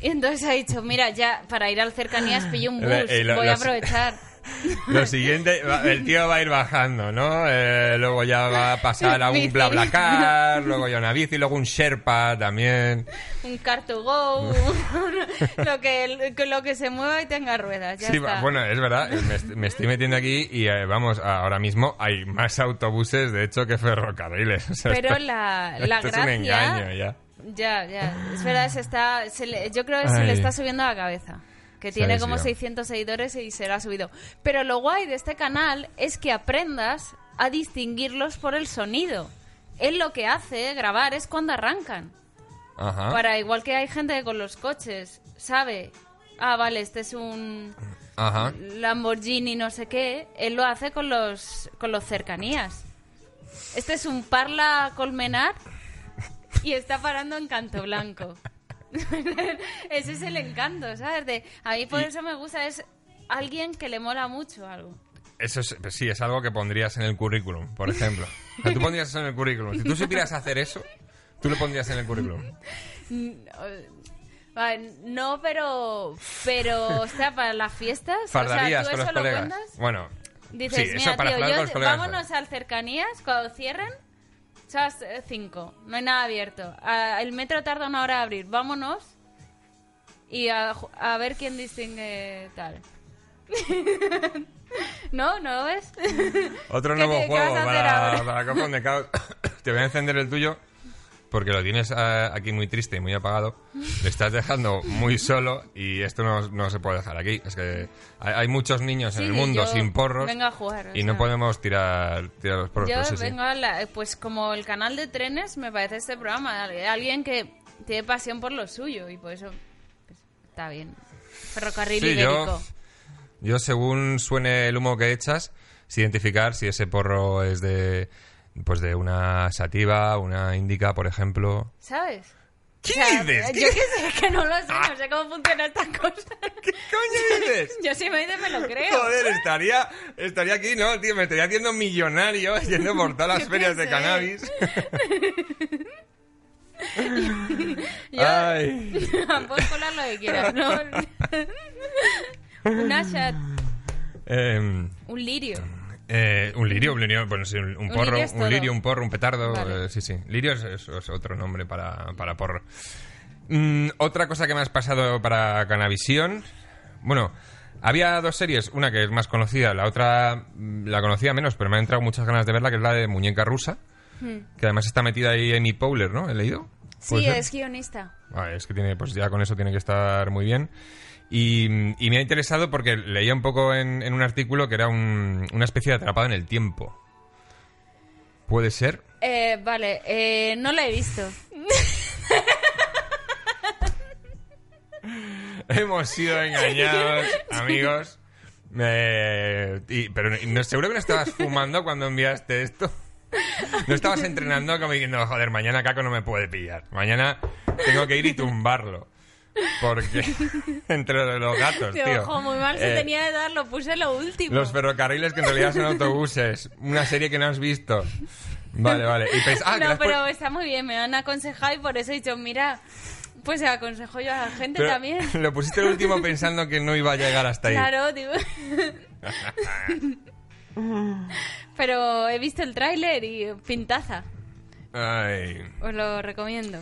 Y entonces ha dicho, mira, ya para ir al cercanías pillo un bus, Eh, lo- voy a aprovechar. Lo siguiente, el tío va a ir bajando, ¿no? Eh, luego ya va a pasar a un. BlaBlaCar, luego ya una bici, luego un Sherpa también. Un car to go, lo, que, lo que se mueva y tenga ruedas, ya Sí, está. bueno, es verdad, me, est- me estoy metiendo aquí y eh, vamos, ahora mismo hay más autobuses, de hecho, que ferrocarriles. O sea, Pero esto- la, la esto gracia... es un engaño ya. Ya, ya. Es verdad, se está, se le- yo creo que se Ay. le está subiendo a la cabeza. Que tiene como desviado. 600 seguidores y se le ha subido. Pero lo guay de este canal es que aprendas a distinguirlos por el sonido. Él lo que hace, grabar, es cuando arrancan. Ajá. Para igual que hay gente que con los coches sabe, ah, vale, este es un Ajá. Lamborghini no sé qué, él lo hace con los con los cercanías. Este es un Parla Colmenar y está parando en Canto Blanco. Ese es el encanto, ¿sabes? De, a mí por Y- eso me gusta, es alguien que le mola mucho algo. Eso es, pues sí, es algo que pondrías en el currículum, por ejemplo. O sea, tú pondrías eso en el currículum. Si tú supieras hacer eso, tú lo pondrías en el currículum. No, pero, pero, o sea, para las fiestas, o Fardarías sea, ¿tú con los eso lo colegas. cuentas? Bueno, Dices, sí, eso mira, para tío, yo- con los colegas. vámonos al cercanías cuando cierren. Son las 5, no hay nada abierto. Ah, el metro tarda una hora en abrir. Vámonos y a, a ver quién distingue tal. ¿No? ¿No lo ves? Otro ¿Qué nuevo juego para, para de Caos. Te voy a encender el tuyo porque lo tienes ah, aquí muy triste y muy apagado. Le estás dejando muy solo y esto no, no se puede dejar aquí. Es que hay, muchos niños en Sí, el mundo sin porros vengo a jugar, o y no sea. podemos tirar, tirar los porros. Yo sí, sí. vengo a la, pues como el canal de trenes me parece este programa. Alguien que tiene pasión por lo suyo y por eso pues, está bien. Ferrocarril Sí, ibérico. yo, yo según suene el humo que echas, sé identificar si ese porro es de pues de una sativa, una indica, por ejemplo. ¿Sabes? ¿Qué O sea, dices? Yo qué sé, que no lo sé, no sé cómo funciona esta cosa. ¿Qué coño dices? Yo si me dice me lo creo. Joder, estaría, estaría aquí, ¿no? Tío, me estaría haciendo millonario yendo por todas las ferias de cannabis. Yo, Ay. puedes colar lo que quieras, ¿no? un Ashat, Em, un lirio. Eh, un lirio, un lirio, bueno, sí, un, porro, un lirio, un porro, un petardo, Vale. eh, sí, sí. Lirio es, es- es otro nombre para, para porro. Mm, otra cosa que me has pasado para Canavisión, bueno, había dos series, una que es más conocida, la otra mm, la conocía menos, pero me han entrado muchas ganas de verla, que es la de Muñeca Rusa, que además está metida ahí Amy Powler, ¿no? ¿He leído? ¿Puede Sí, ser? es guionista. Ah, es que tiene, pues ya con eso tiene que estar muy bien. Y, y me ha interesado porque leía un poco en, en un artículo que era un- una especie de atrapado en el tiempo. ¿Puede ser? Eh, vale, eh, no la he visto. Hemos sido engañados, amigos. Eh, y- pero no, seguro que no estabas fumando cuando enviaste esto. No estabas entrenando como diciendo, joder, mañana Caco no me puede pillar. Mañana tengo que ir y tumbarlo. Porque entre los gatos, Tío, tío. ojo, muy mal se Eh, tenía de dar, lo puse lo último. Los ferrocarriles que en realidad son autobuses. Una serie que no has visto. Vale, vale. Y pens- ah, no, pero está muy bien, me han aconsejado y por eso he dicho, mira, pues se aconsejo yo a la gente pero también. Lo pusiste el último pensando que no iba a llegar hasta ahí. Claro, digo. pero he visto el tráiler y pintaza. Ay. Os lo recomiendo.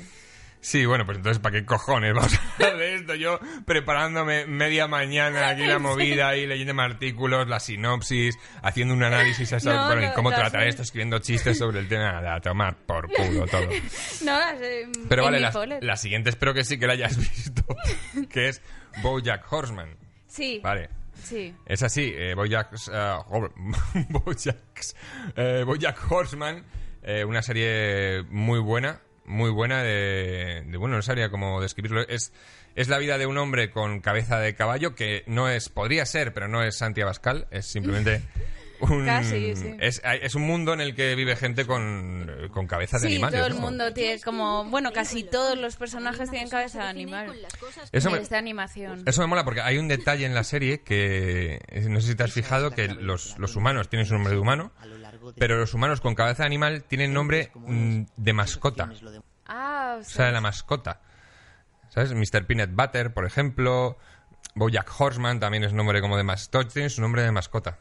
Sí, bueno, pues entonces, ¿para qué cojones vamos a hablar de esto? Yo preparándome media mañana aquí la movida y leyendo artículos, la sinopsis, haciendo un análisis a No, bueno, ¿y no, cómo no, tratar esto? Escribiendo chistes sobre el tema, a tomar por culo todo. No, eh, Pero vale, la, la siguiente espero que sí que la hayas visto, que es BoJack Horseman. Sí. Vale. Sí. Es así, eh, Bojack, eh, Bojack, eh, Bojack Horseman, eh, una serie muy buena muy buena de, de- bueno, no sabría cómo describirlo. Es, es la vida de un hombre con cabeza de caballo que no es, podría ser, pero no es Santi Abascal, es simplemente un... Casi, sí. es, es un mundo en el que vive gente con, con cabezas de Sí, animales. todo el ¿no? mundo tiene como... Bueno, casi todos los personajes tienen cabeza de animal. Eso me, Es de animación. Eso me mola porque hay un detalle en la serie que no sé si te has fijado que los, los humanos tienen su nombre de humano, pero los humanos con cabeza de animal tienen nombre mm, de mascota, Ah, o o sea, de la mascota. ¿Sabes? Mr. Peanut Butter, por ejemplo, Bojack Horseman también es nombre como de mascota, tiene su nombre de mascota.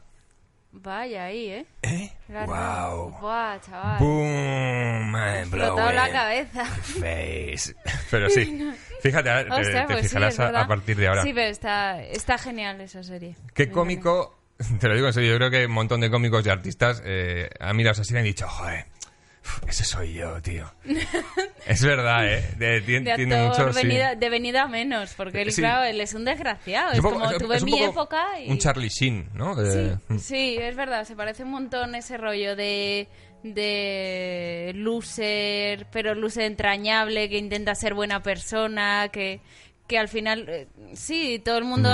vaya ahí, ¿eh? ¿Eh? Wow. Buah, chaval. Boom, mind Explotado la cabeza. face. Pero sí, fíjate, te, Hostia, te pues sí, fijarás es a- a, partir de ahora. Sí, pero está, está genial esa serie. Qué cómico, te lo digo en serio, yo creo que un montón de cómicos y artistas eh, han mirado así y han dicho, joder, ese soy yo, tío. es verdad, ¿eh? De, De tiene actor mucho, sí. venida, de venida menos, porque él, Sí. claro, él es un desgraciado. Es como es- tuve es mi época y... Un Charlie Sheen, ¿no? De- Sí, sí, es verdad, se parece un montón ese rollo de, de loser, pero loser entrañable, que intenta ser buena persona, que, que al final, eh, sí, todo el mundo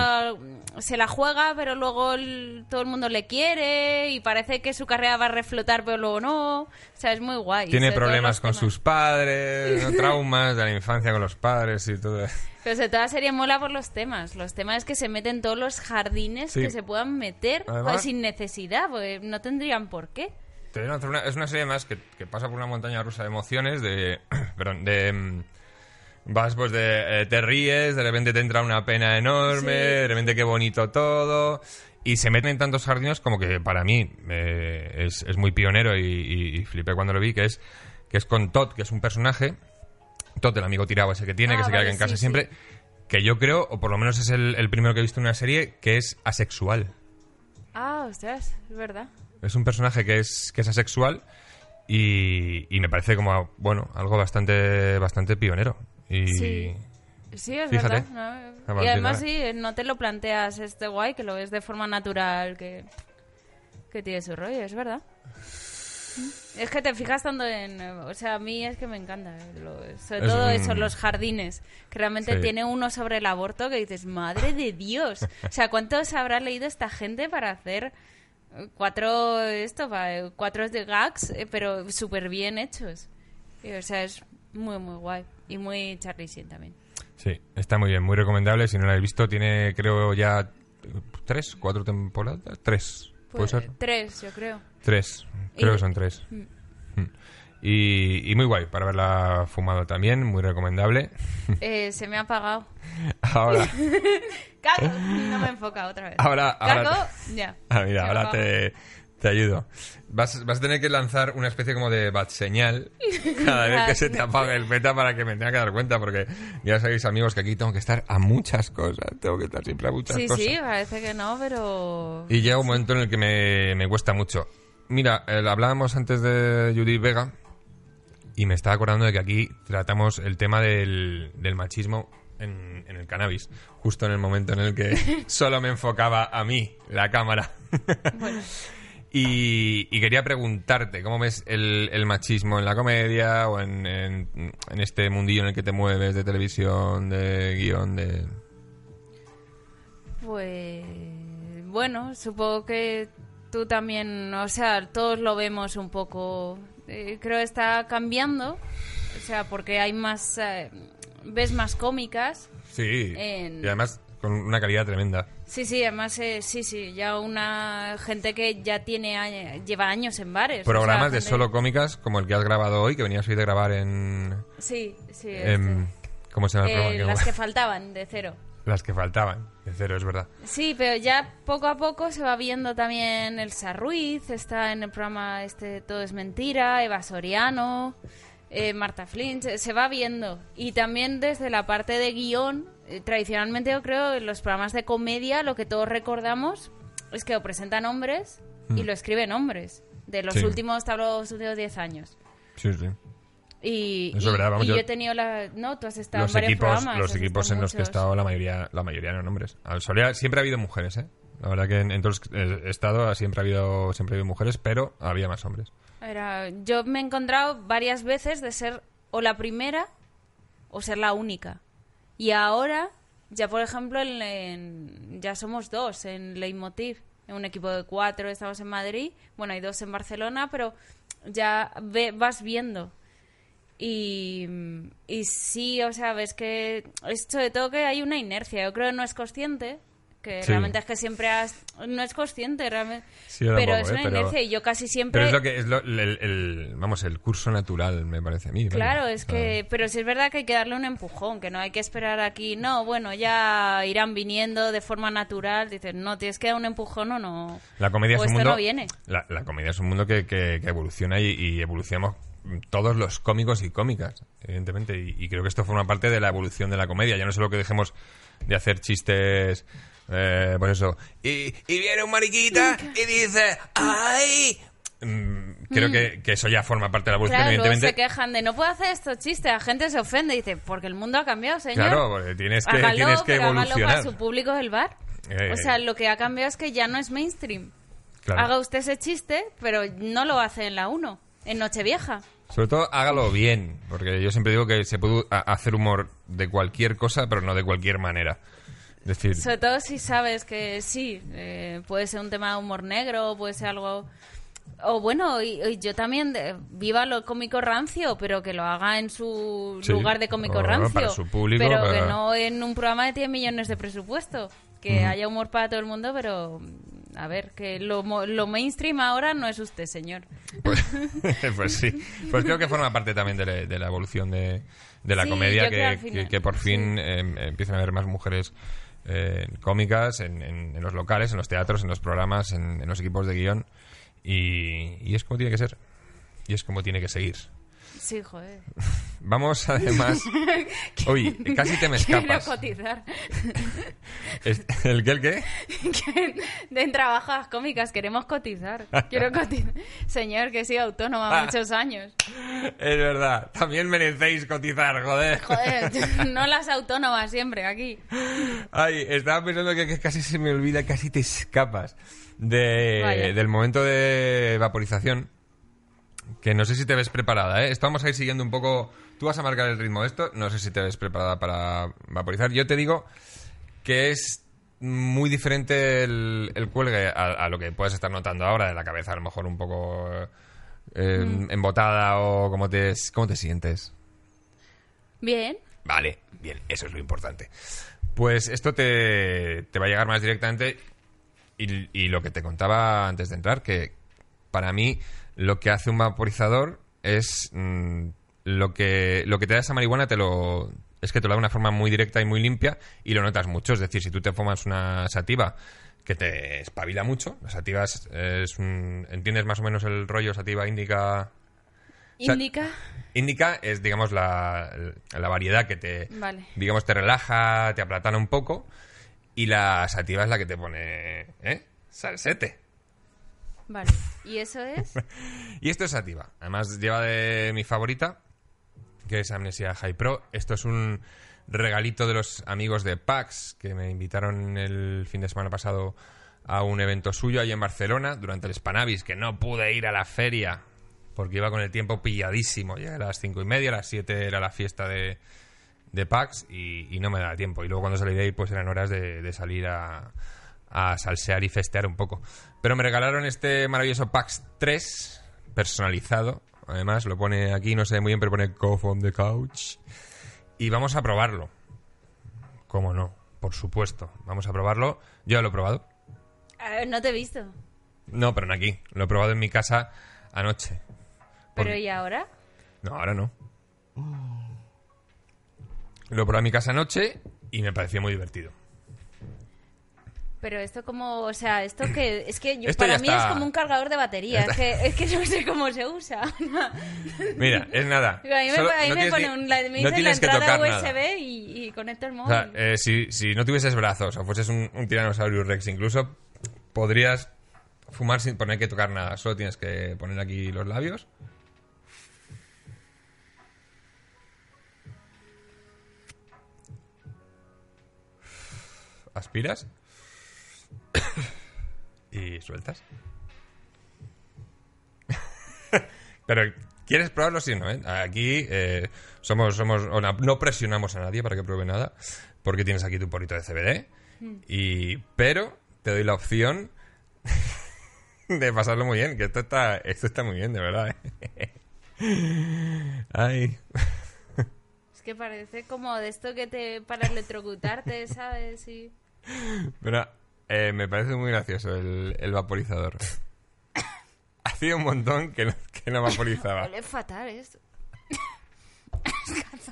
se la juega, pero luego el- todo el mundo le quiere y parece que su carrera va a reflotar, pero luego no. O sea, es muy guay. Tiene problemas con temas. sus padres, ¿no? traumas de la infancia con los padres y todo. Pero sobre todo serie mola por los temas. Los temas es que se meten en todos los jardines Sí. que se puedan meter Además- joder, sin necesidad, porque no tendrían por qué. Te una- es una serie más que, que pasa por una montaña rusa de emociones, de... perdón, de... Vas pues de... eh, te ríes, de repente te entra una pena enorme, Sí. de repente qué bonito todo... Y se meten en tantos jardines como que para mí eh, es, es muy pionero y, y- y flipé cuando lo vi, que es, que es con Todd, que es un personaje, Todd, el amigo tirado ese que tiene, Ah, que se queda en casa sí, siempre, que yo creo, o por lo menos es el, el primero que he visto en una serie, que es asexual. Ah, ostras, es verdad. Es un personaje que es, que es asexual y, y me parece como, bueno, algo bastante, bastante pionero. Y Sí. Sí, es Fíjate. verdad. Y además de sí, no te lo planteas este guay, que lo ves de forma natural, que, que tiene su rollo, es verdad. Es que te fijas tanto en... eh, O sea, a mí es que me encanta. eh, lo- sobre Es todo un- eso, los jardines. Que realmente Sí. tiene uno sobre el aborto que dices, madre de Dios. O sea, ¿cuántos habrá leído esta gente para hacer eh, cuatro... Esto, eh, cuatro de gags, eh, pero súper bien hechos? Y, o sea, es muy, muy guay. Y muy Charlie Sheen también. sí, está muy bien, muy recomendable. Si no lo habéis visto, tiene creo ya tres, cuatro temporadas, tres, puede Pues, ser. Tres, yo creo. Tres, creo Y- que son tres. Mm. Y, y muy guay, para haberla fumado también, muy recomendable. Eh, se me ha apagado. Ahora, ¡Cago! No me enfoca otra vez. ahora, ahora. ¡Cago! Ya. Ah, mira, ahora te, te ayudo. Vas, vas a tener que lanzar una especie como de bat señal cada vez que se te apague el beta para que me tenga que dar cuenta, porque ya sabéis, amigos, que aquí tengo que estar a muchas cosas. Tengo que estar siempre a muchas Sí, cosas. sí, parece que no, pero... Y llega un momento en el que me, me cuesta mucho. Mira, eh, hablábamos antes de Judith Vega y me estaba acordando de que aquí tratamos el tema del, del machismo en, en el cannabis, justo en el momento en el que solo me enfocaba a mí la cámara. y, y quería preguntarte, ¿cómo ves el, el machismo en la comedia o en, en, en este mundillo en el que te mueves de televisión, de guion, de... Pues... Bueno, supongo que tú también, o sea, todos lo vemos un poco... eh, creo que está cambiando, o sea, porque hay más... eh, ves más cómicas. Sí, En- y además con una calidad tremenda. Sí, sí, además, eh, sí, sí, ya una gente que ya tiene lleva años en bares. o sea, Programas de gente- solo cómicas como el que has grabado hoy, que venías hoy de grabar en... Sí, sí. en- ¿Cómo se llama el este. programa? Eh, las que faltaban, de cero. Las que faltaban, de cero, es verdad. Sí, pero ya poco a poco se va viendo también Elsa Ruiz, está en el programa este Todo es Mentira, Eva Soriano, eh, Marta Flynn, se, se va viendo. Y también desde la parte de guion, tradicionalmente yo creo en los programas de comedia lo que todos recordamos es que lo presentan hombres y lo escriben hombres, de los Mm. Sí. últimos, te hablo, los últimos 10 años. Sí, sí. Y, Eso es y- verdad, vamos, y yo- yo he tenido la... No, tú has estado Los en varios equipos, programas. los equipos en los que he estado, la mayoría, la mayoría eran hombres. Al siempre ha habido mujeres, ¿eh? La verdad que en, en todos los he estado siempre ha habido siempre ha habido mujeres, pero había más hombres. Era, yo me he encontrado varias veces de ser o la primera o ser la única. Y ahora, ya por ejemplo, en, en- ya somos dos en Leitmotiv, en un equipo de cuatro estamos en Madrid, bueno, hay dos en Barcelona, pero ya ve- vas viendo. Y, y sí, o sea, ves que es sobre todo que hay una inercia. Yo creo que no es consciente, que Sí. realmente es que siempre has, no es consciente realmente, Sí, pero tampoco, es ¿eh? una Pero- inercia y yo casi siempre Pero es lo que es lo- el, el- vamos, el curso natural, me parece a mí. Claro, es que, pero sí es verdad que hay que darle un empujón, que no hay que esperar aquí, no, bueno, ya irán viniendo de forma natural, dices, no, tienes que dar un empujón o no. La comedia o es un mundo. no viene. La, la comedia es un mundo que, que- que evoluciona y, y evolucionamos todos los cómicos y cómicas, evidentemente. Y, y creo que esto forma parte de la evolución de la comedia. Ya no solo que dejemos de hacer chistes. Eh, pues eso. Y, y viene un mariquita y dice, ¡ay! Mm, creo que, que eso ya forma parte de la evolución, Claro, evidentemente. se quejan de no puedo hacer estos chistes, la gente se ofende y dice, porque el mundo ha cambiado, señor. Claro, porque tienes que, hágalo, tienes que evolucionar. para su público del bar. Eh, o sea, lo que ha cambiado es que ya no es mainstream. Claro. Haga usted ese chiste, pero no lo hace en la 1, en Nochevieja. Sobre todo hágalo bien, porque yo siempre digo que se puede hacer humor de cualquier cosa, pero no de cualquier manera. Decir, Sobre todo si sabes que sí, eh, puede ser un tema de humor negro, puede ser algo... O bueno, y, y yo también, de- viva lo cómico rancio, pero que lo haga en su Sí, lugar de cómico rancio. para su público, pero para- que no en un programa de 10 millones de presupuesto. Que haya humor para todo el mundo, pero... A ver, que lo, lo mainstream ahora no es usted, señor. Pues, pues sí. Pues creo que forma parte también de, la- de la evolución de, de la Sí, comedia, que, que- que por fin eh, empiezan a haber más mujeres eh, cómicas en, en- los locales, en los teatros, en los programas, en, en los equipos de guion. Y, y es como tiene que ser. Y es como tiene que seguir. Sí, joder. Vamos además... Uy, casi te me Quiero escapas. cotizar. ¿El qué, el qué? que en trabajas cómicas queremos cotizar. Quiero cotizar. Señor, que he sido autónoma Ah. muchos años. Es verdad. También merecéis cotizar, joder. Joder, no las autónomas siempre aquí. Ay, estaba pensando que, que casi se me olvida, casi te escapas de, Vaya. del momento de vaporización. Que no sé si te ves preparada, ¿eh? Esto vamos a ir siguiendo un poco. Tú vas a marcar el ritmo de esto. No sé si te ves preparada para vaporizar. Yo te digo que es muy diferente el, el cuelgue a, a lo que puedes estar notando ahora de la cabeza, a lo mejor un poco eh, Mm. embotada o cómo te, cómo te sientes. Bien. Vale, bien, eso es lo importante. Pues esto te, te va a llegar más directamente y, y lo que te contaba antes de entrar, que para mí lo que hace un vaporizador es mm, lo que lo que te da esa marihuana te lo es que te lo da de una forma muy directa y muy limpia y lo notas mucho. Es decir, si tú te fumas una sativa que te espabila mucho, la sativa es, es un... ¿Entiendes más o menos el rollo sativa índica? sea. Índica es, digamos, la, la variedad que te, Vale. digamos, te relaja, te aplatana un poco. Y la sativa es la que te pone, ¿eh? Salsete. Vale. ¿Y eso es? Y esto es sativa. Además, lleva de mi favorita, que es Amnesia High Pro. Esto es un regalito de los amigos de PAX, que me invitaron el fin de semana pasado a un evento suyo ahí en Barcelona, durante el Spanavis, que no pude ir a la feria, porque iba con el tiempo pilladísimo. Llegué a las cinco y media, a las siete era la fiesta de, de PAX y, y no me daba tiempo. Y luego cuando salí de ahí, pues eran horas de, de salir a, a salsear y festear un poco. Pero me regalaron este maravilloso PAX 3 personalizado. Además, lo pone aquí, no sé muy bien, pero pone Cough on the Couch. Y vamos a probarlo. ¿Cómo no? Por supuesto. Vamos a probarlo. Yo ya lo he probado. No te he visto. No, pero no aquí. Lo he probado en mi casa anoche. Pero Por- ¿y ahora? No, ahora no. Lo probé en mi casa anoche y me pareció muy divertido. Pero esto como, o sea, esto que es que yo- para mí está- es como un cargador de batería, es que, es que no sé cómo se usa. Mira, es nada. A mí me, Solo- a mí no me la, me no la entrada USB y, y conecto el O móvil. sea, eh, si, si no tuvieses brazos o fueses un, un Tyrannosaurus Rex, incluso podrías fumar sin poner que tocar nada. Solo tienes que poner aquí los labios. Aspiras. y sueltas. Pero ¿Quieres probarlo? Sí, no, ¿eh? Aquí eh, somos, somos, no, presionamos a nadie para que pruebe nada, porque tienes aquí tu porrito de CBD. Y, pero te doy la opción de pasarlo muy bien, que esto está, esto está muy bien, de verdad. ¿eh? Ay. Es que parece como de esto que te para electrocutarte, ¿sabes? Y... Pero eh, me parece muy gracioso el, el vaporizador. Hacía un montón que no, que no vaporizaba. Huele fatal esto.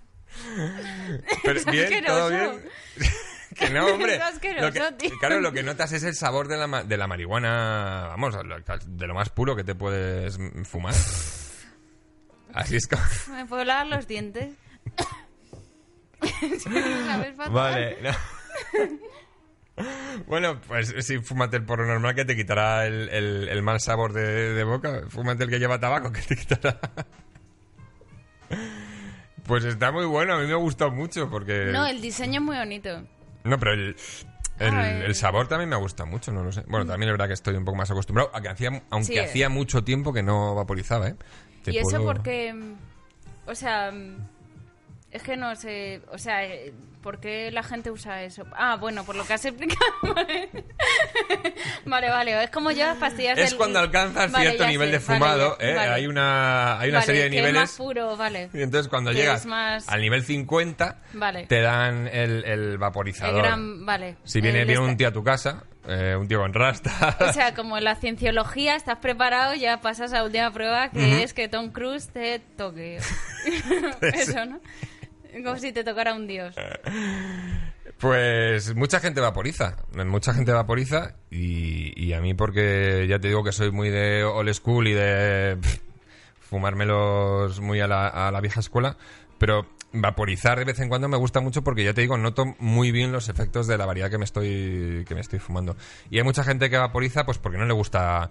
Pero Es bien, todo asqueroso. bien. que no, hombre. Es asqueroso, Lo que- tío. claro, lo que notas es el sabor de la, ma- de la marihuana, vamos, de lo más puro que te puedes fumar. Así es como... Me puedo lavar los dientes. Vale. no. Bueno, pues sí, fúmate el porro normal que te quitará el, el- el mal sabor de, de boca. Fúmate el que lleva tabaco que te quitará. Pues está muy bueno, a mí me ha gustado mucho porque... No, el diseño es muy bonito. No, pero el, el, sabor también me ha gustado mucho, no lo sé. Bueno, también es verdad que estoy un poco más acostumbrado, a que hacía, aunque Sí. hacía mucho tiempo que no vaporizaba, ¿eh? Te Y eso porque, mm, o sea, mm, es que no sé, o sea, eh, ¿por qué la gente usa eso? Ah, bueno, por lo que has explicado. vale, vale, es como yo las pastillas Es del- cuando alcanzas Vale, cierto nivel sé, de fumado, ¿eh? Hay una, hay una serie de que es niveles... más puro, vale. Y entonces cuando Que llegas más- al nivel 50, Vale. te dan el, el El vaporizador. gran, vale. Si viene, viene un esta- tío a tu casa, eh, un tío con rasta... O sea, como en la cienciología estás preparado, ya pasas a la última prueba, que es que Tom Cruise te toque. Eso, ¿no? Como si te tocara un dios. Pues mucha gente vaporiza, mucha gente vaporiza y, y a mí porque ya te digo que soy muy de old school y de fumármelos muy a la, a la vieja escuela, pero vaporizar de vez en cuando me gusta mucho porque ya te digo, noto muy bien los efectos de la variedad que me estoy, que me estoy fumando. Y hay mucha gente que vaporiza pues porque no le gusta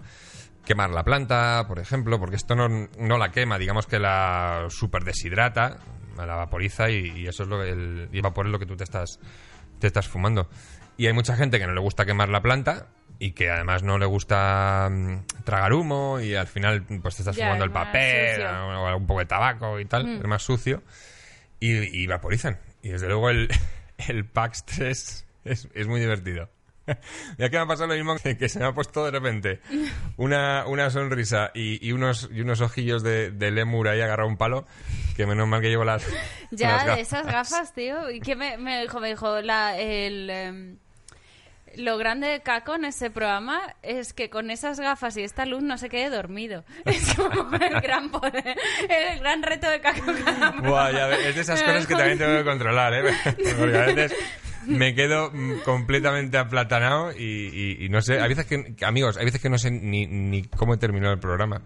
quemar la planta, por ejemplo, porque esto no, no la quema, digamos que la super deshidrata, la vaporiza y, y eso es lo que el, y vapor es lo que tú te estás, te estás fumando. Y hay mucha gente que no le gusta quemar la planta y que además no le gusta mm, tragar humo y al final pues te estás Ya, fumando es el más papel sucio. Mm. o un poco de tabaco y tal, es más sucio y, y vaporizan. Y desde luego el, el PAX 3 es, es muy divertido. Ya que me ha pasado lo mismo que, que se me ha puesto de repente una, una sonrisa y, y unos, y unos ojillos de, de lemur ahí agarrado un palo, que menos mal que llevo las, Ya, las de gafas. esas gafas, tío. ¿Y qué me, me dijo? Me dijo, la, el, em, lo grande de Caco en ese programa es que con esas gafas y esta luz no se quede dormido. Es como el gran poder, el gran reto de Caco. ya ves, es de esas cosas que también tengo que controlar, ¿eh? Porque a veces me quedo mm, completamente aplatanado y, y- y no sé, hay veces que, amigos, hay veces que no sé ni, ni cómo he terminado el programa.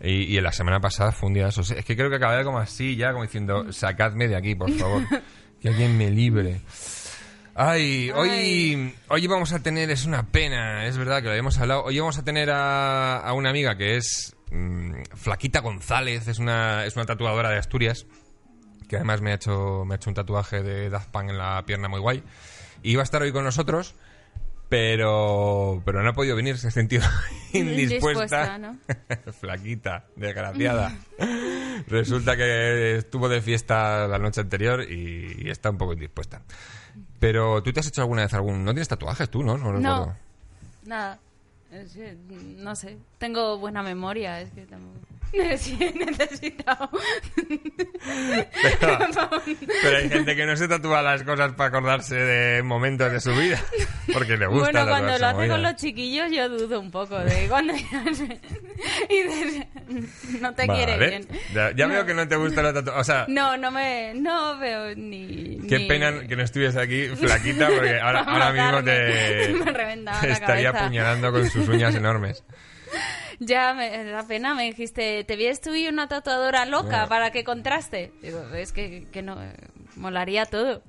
Y, y en la semana pasada fue un día de esos. Es que creo que acabé como así, ya como diciendo, sacadme de aquí, por favor. Que alguien me libre. Ay, hoy, hoy vamos a tener, es una pena, es verdad que lo habíamos hablado. Hoy vamos a tener a, a una amiga que es mm, Flaquita González, es una, es una tatuadora de Asturias que además me ha hecho me ha hecho un tatuaje de Daft Punk en la pierna muy guay. Y iba a estar hoy con nosotros, pero pero no ha podido venir, se ha sentido indispuesta. ¿no? Flaquita, desgraciada. Resulta que estuvo de fiesta la noche anterior y, y está un poco indispuesta. Pero tú te has hecho alguna vez algún no tienes tatuajes tú, ¿no? No, No. Nada. No sé. Tengo buena memoria. Es que tampoco... Sí, necesitado. Pero, pero hay gente que no se tatúa las cosas para acordarse de momentos de su vida. Porque le gusta Bueno, cuando lo hace con los chiquillos yo dudo un poco de cuando y dices, no te quiere Vale. bien. Ya, ya veo que no te gusta la tatuaje. O sea, No, no me no veo ni qué ni- pena que no estuvieses aquí, flaquita, porque ahora, ahora mismo te, Me la estaría apuñalando con sus uñas enormes. Ya me da pena, me dijiste, ¿te vienes tú y una tatuadora loca para que contraste? Digo, es que, que no eh, molaría todo.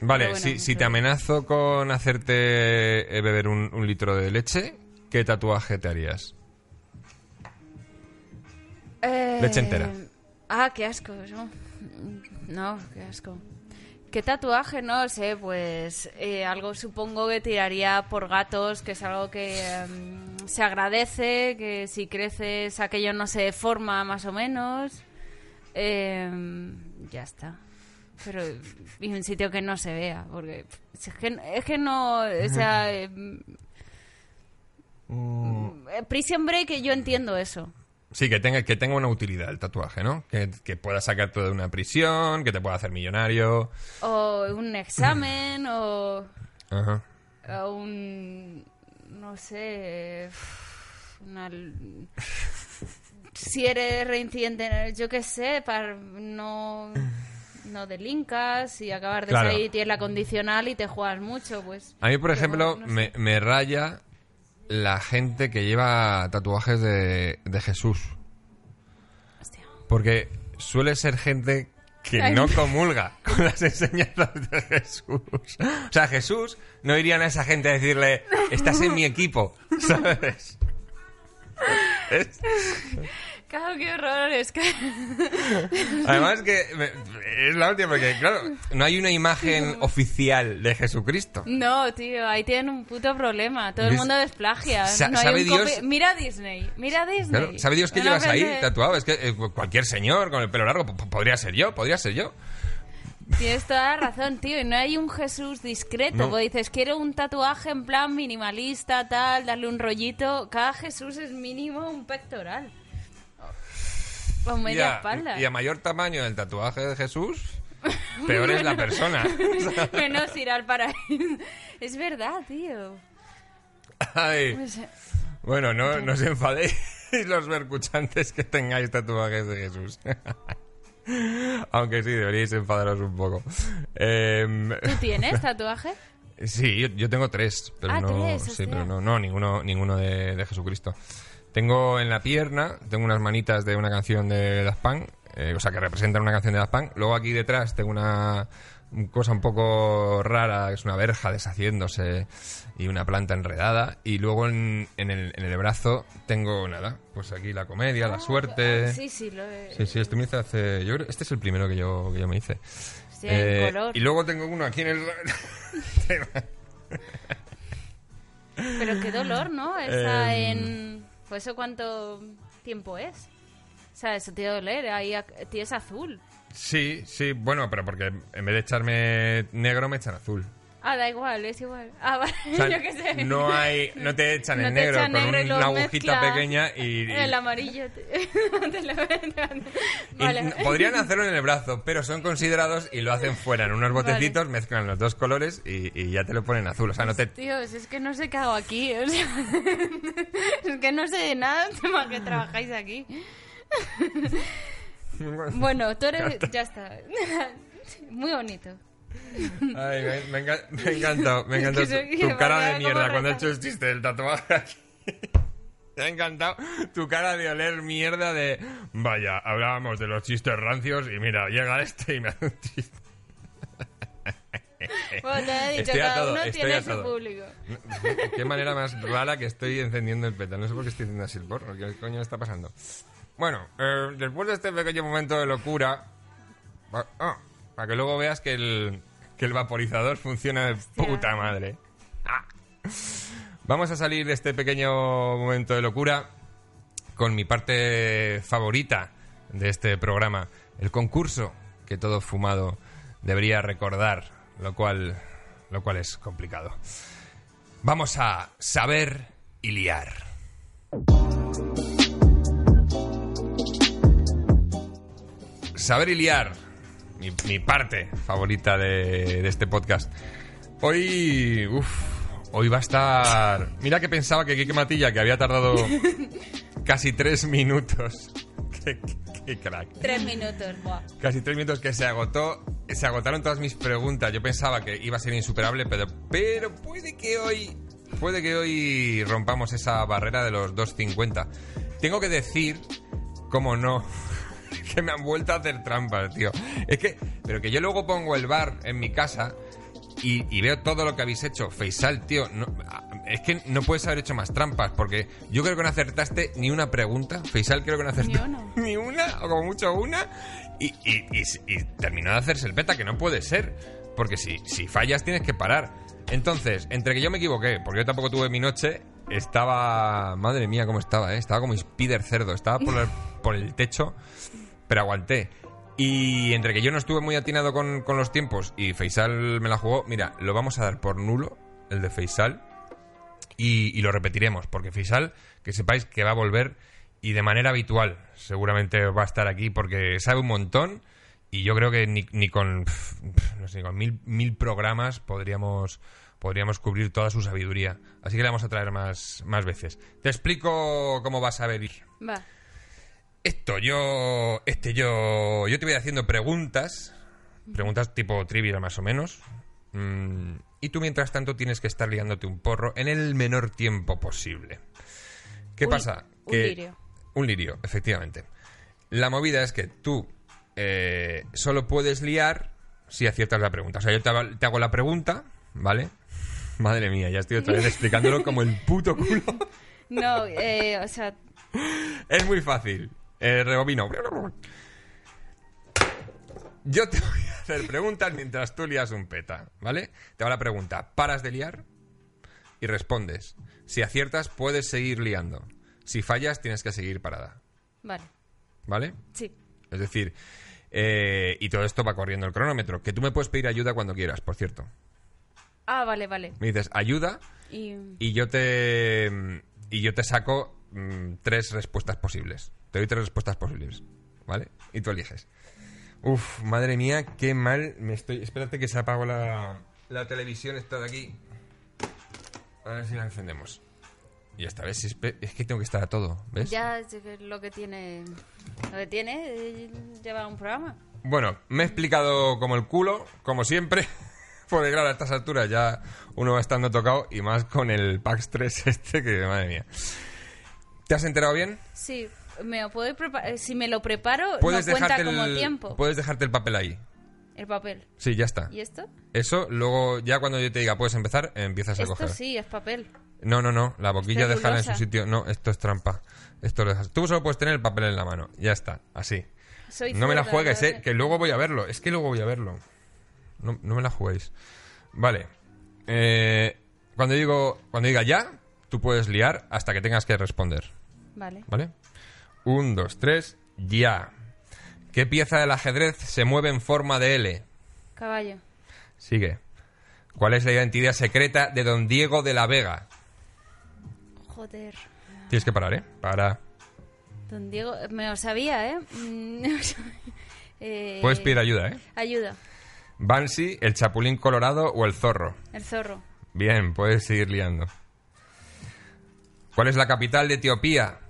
Vale, bueno, si, si te amenazo con hacerte eh, beber un, un litro de leche, ¿qué tatuaje te harías? Eh, Leche entera. Ah, qué asco, ¿no? No, qué asco. ¿Qué tatuaje? No sé, pues eh, algo supongo que tiraría por gatos, que es algo que em, se agradece, que si creces aquello no se deforma más o menos. eh, ya está. Pero y un sitio que no se vea, porque es que, es que no, o sea, eh, eh, Prison Break yo entiendo eso. Sí, que tenga, que tenga una utilidad el tatuaje, ¿no? Que, que pueda sacarte de una prisión, que te pueda hacer millonario. O un examen, o, Ajá. o un, no sé, una- si eres reincidente, yo qué sé, para no, no delincas y acabar de Claro. salir tienes la condicional y te juegas mucho, pues. A mí, por ejemplo, bueno, no sé. me, me raya la gente que lleva tatuajes de, de Jesús. Hostia. Porque suele ser gente que no comulga con las enseñanzas de Jesús. O sea, Jesús no irían a esa gente a decirle, estás en mi equipo, ¿sabes? Es- Claro, qué horror, es que... Además que me- es la última, porque claro, no hay una imagen oficial de Jesucristo. No, tío, ahí tienen un puto problema. Todo el ¿Ves? mundo desplagia. Sa- no hay ¿sabe un Dios? copi- Mira Disney, mira Disney. Claro, ¿Sabe Dios que Una llevas ahí frase- tatuado? Es que eh, cualquier señor con el pelo largo podría ser yo, podría ser yo. Tienes toda la razón, tío. Y no hay un Jesús discreto. No. Porque dices, quiero un tatuaje en plan minimalista, tal, darle un rollito. Cada Jesús es mínimo un pectoral. O Y media a, espalda. y a mayor tamaño del tatuaje de Jesús, peor es la persona. Menos ir al paraíso. Es verdad, tío. Ay. Pues, eh, Bueno, no, no os enfadéis los vercuchantes que tengáis tatuajes de Jesús. Aunque sí, deberíais enfadaros un poco. Em, ¿Tú tienes tatuaje? sí, yo, yo tengo tres, pero Ah, no, tres, sí, pero no, no, ninguno, ninguno de, de Jesucristo. Tengo en la pierna, tengo unas manitas de una canción de Daft Punk, eh, o sea, que representan una canción de Daft Punk. Luego aquí detrás tengo una cosa un poco rara, es una verja deshaciéndose y una planta enredada. Y luego en, en el, en el brazo tengo nada, pues aquí la comedia, la suerte. Ah, Sí, sí, lo he... Sí, sí, este me hice hace. Yo creo este es el primero que yo, que yo me hice. Hostia, en Eh, color. Y luego tengo uno aquí en el. Pero qué dolor, ¿no? Esa Em. en... Pues eso cuánto tiempo es. O sea, eso te doler. Ahí tienes azul. sí, sí, bueno, pero porque en vez de echarme negro me echan azul. Ah, da igual, es igual. Ah, vale, O sea, yo qué sé. no hay, no te echan No te negro echan con negro y un- una agujita pequeña y, y- El amarillo. te- te lo- y vale. n- podrían hacerlo en el brazo, pero son considerados y lo hacen fuera en unos botecitos, mezclan los dos colores y, y ya te lo ponen azul. O sea, no te, Tíos, es que no sé qué hago aquí. o sea, es que no sé de nada tema que trabajáis aquí. Bueno, tú eres... Ya está. Muy bonito. Ay, me, me me ha encantado, me ha encantado Es que tu, tu cara de mierda cuando reta. hecho el chiste del tatuaje aquí. Me ha encantado tu cara de oler mierda de... Vaya, hablábamos de los chistes rancios y mira, llega este y me hace un chiste. Bueno, te he dicho, Estoy cada todo, uno estoy tiene a su todo. público. Qué manera más rara que estoy encendiendo el peta. No sé por qué estoy haciendo así el porro. ¿Qué coño está pasando? Bueno, eh, después de este pequeño momento de locura... ah, para que luego veas que el, que el vaporizador funciona de puta madre. Ah. Vamos a salir de este pequeño momento de locura con mi parte favorita de este programa, el concurso que todo fumado debería recordar, lo cual, lo cual es complicado. Vamos a saber y liar. Saber y liar, mi, mi parte favorita de, de este podcast. Hoy, uf, hoy va a estar... Mira que pensaba que Kike Matilla, que había tardado casi tres minutos. qué, qué- qué crack. Tres minutos, buah. Casi tres minutos que se agotó. Se agotaron todas mis preguntas. Yo pensaba que iba a ser insuperable, pero, pero puede que hoy. Puede que hoy rompamos esa barrera de los 2.50. Tengo que decir, como no, que me han vuelto a hacer trampas, tío. Es que, pero que yo luego pongo el bar en mi casa y, y veo todo lo que habéis hecho. Feisal, tío, no- es que no puedes haber hecho más trampas, porque yo creo que no acertaste ni una pregunta. Feisal creo que no acertó Ni una. ni una, o como mucho una, y, y- y- y terminó de hacerse el peta, que no puede ser, porque si, si fallas tienes que parar. Entonces, entre que yo me equivoqué, porque yo tampoco tuve mi noche, estaba... Madre mía, cómo estaba, ¿eh? Estaba como Spider Cerdo, estaba por el, por el techo pero aguanté. Y entre que yo no estuve muy atinado con, con los tiempos y Faisal me la jugó, mira, lo vamos a dar por nulo, el de Faisal, y, y lo repetiremos, porque Faisal, que sepáis que va a volver y de manera habitual, seguramente va a estar aquí porque sabe un montón y yo creo que ni, ni con, no sé, con mil, mil programas podríamos, podríamos cubrir toda su sabiduría. Así que le vamos a traer más, más veces. Te explico cómo vas a ver. Va. Esto, yo. Este, yo. Yo te voy haciendo preguntas. Preguntas tipo trivial, más o menos. Mm, y tú, mientras tanto, tienes que estar liándote un porro en el menor tiempo posible. ¿Qué Un- pasa? un Que- lirio. Un lirio, efectivamente. La movida es que tú eh, solo puedes liar si aciertas la pregunta. O sea, yo te hago, te hago la pregunta, ¿vale? Madre mía, ya estoy otra vez explicándolo como el puto culo. No, eh, o sea, Es muy fácil. Eh, rebobino. Yo te voy a hacer preguntas mientras tú lías un peta, ¿vale? Te hago la pregunta. Paras de liar y respondes. Si aciertas, puedes seguir liando. Si fallas, tienes que seguir parada, vale. ¿vale? Sí. Es decir, eh, y todo esto va corriendo el cronómetro. Que tú me puedes pedir ayuda cuando quieras, por cierto. Ah, vale, vale. Me dices ayuda Y y yo te y yo te saco mm, tres respuestas posibles. Te doy tres respuestas posibles, ¿vale? Y tú eliges. Uf, madre mía, qué mal me estoy. Espérate que se apagó la, la televisión esta de aquí. A ver si la encendemos. Y esta vez es, es que tengo que estar a todo, ¿ves? ya es lo que tiene. Lo que tiene eh, lleva un programa. Bueno, me he explicado como el culo, como siempre. Porque claro, a estas alturas ya uno va estando tocado y más con el PAX 3 este que, madre mía. ¿Te has enterado bien? Sí, me lo puedo preparar. Si me lo preparo, no cuenta como el, tiempo. puedes dejarte el papel ahí. El papel. Sí, ya está. ¿Y esto? Eso, luego ya cuando yo te diga puedes empezar, empiezas a Esto coger. sí, es papel. No, no, no, la boquilla déjala en su sitio. No, esto es trampa. Esto lo dejas. Tú solo puedes tener el papel en la mano. Ya está, así. Soy No me la juegues, eh, que luego voy a verlo. Es que luego voy a verlo. No, no me la juguéis. Vale. Eh, cuando digo cuando diga ya, tú puedes liar hasta que tengas que responder. Vale. ¿Vale? Un, dos, tres, ya. ¿Qué pieza del ajedrez se mueve en forma de L? Caballo. Sigue. ¿Cuál es la identidad secreta de don Diego de la Vega? Joder. Tienes que parar, ¿eh? Para. Don Diego, me lo sabía, ¿eh? Mm, eh, Puedes pedir ayuda, ¿eh? Ayuda. Bansi, el chapulín colorado o el zorro. El zorro. Bien, puedes seguir liando. ¿Cuál es la capital de Etiopía?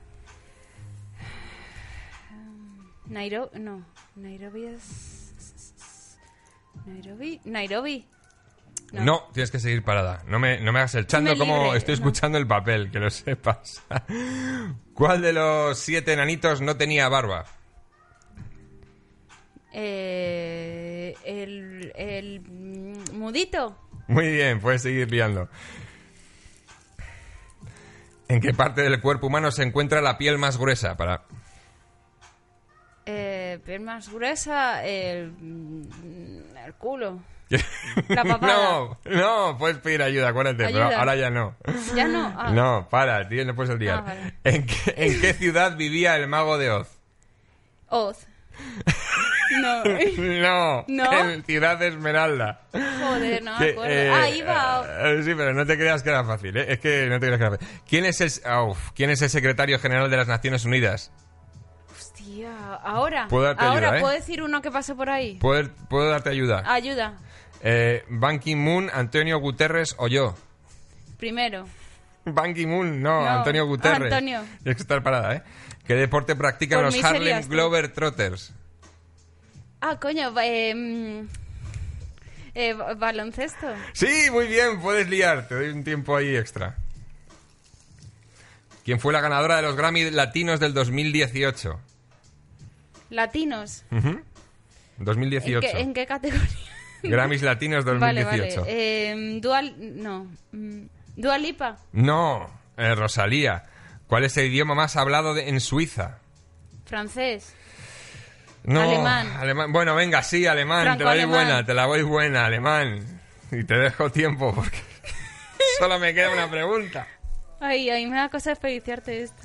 Nairobi. No. Nairobi es. Nairobi. Nairobi. No. No. tienes que seguir parada. No me, no me hagas el chando como libre, estoy no. escuchando el papel, que lo sepas. ¿Cuál de los siete enanitos no tenía barba? Eh, el. El. Mudito. Muy bien, puedes seguir liando. ¿En qué parte del cuerpo humano se encuentra la piel más gruesa? Para... Eh, piel más gruesa. El. mm, El culo. La no, no, puedes pedir ayuda, acuérdate, pero Ayuda. ahora ya no. Ya no. Ah, No, para, tío, no puedes liar. Ah, vale. ¿En, qué, en qué ciudad vivía el mago de Oz? Oz. No. No, ¿No? en Ciudad Esmeralda. Joder, no me Que, acuerdo. eh, ah, iba. eh, sí, pero no te creas que era fácil, ¿eh? Es que no te creas que era fácil. ¿Quién es el, uf, ¿quién es el secretario general de las Naciones Unidas? Hostia, ahora. Puedo darte ahora, ayuda, ¿eh? ¿puedo decir uno que pasó por ahí? ¿Puedo, puedo darte ayuda? Ayuda. Eh, Ban Ki-moon, Antonio Guterres o yo. Primero. Ban Ki-moon, no, No, Antonio Guterres. Antonio. Tienes que estar parada, ¿eh? ¿Qué deporte practican Por los Harlem. Glover Trotters? Ah, coño, ba- eh, eh, ba- baloncesto. Sí, muy bien, puedes liar. Te doy un tiempo ahí extra. ¿Quién fue la ganadora de los Grammy Latinos del 2018? Latinos. Ujú. ¿En 2018. qué, en qué categoría? Grammys Latinos 2018. Vale, vale. Eh, dual. No. mm, Dua Lipa. No, eh, Rosalía. ¿Cuál es el idioma más hablado de- en Suiza? Francés. No, Alemán. alemán. Bueno, venga, sí, alemán. te la doy Franco-alemán. buena, te la voy buena, alemán. Y te dejo tiempo porque solo me queda una pregunta. Ay, ay, me da cosa desperdiciarte esto.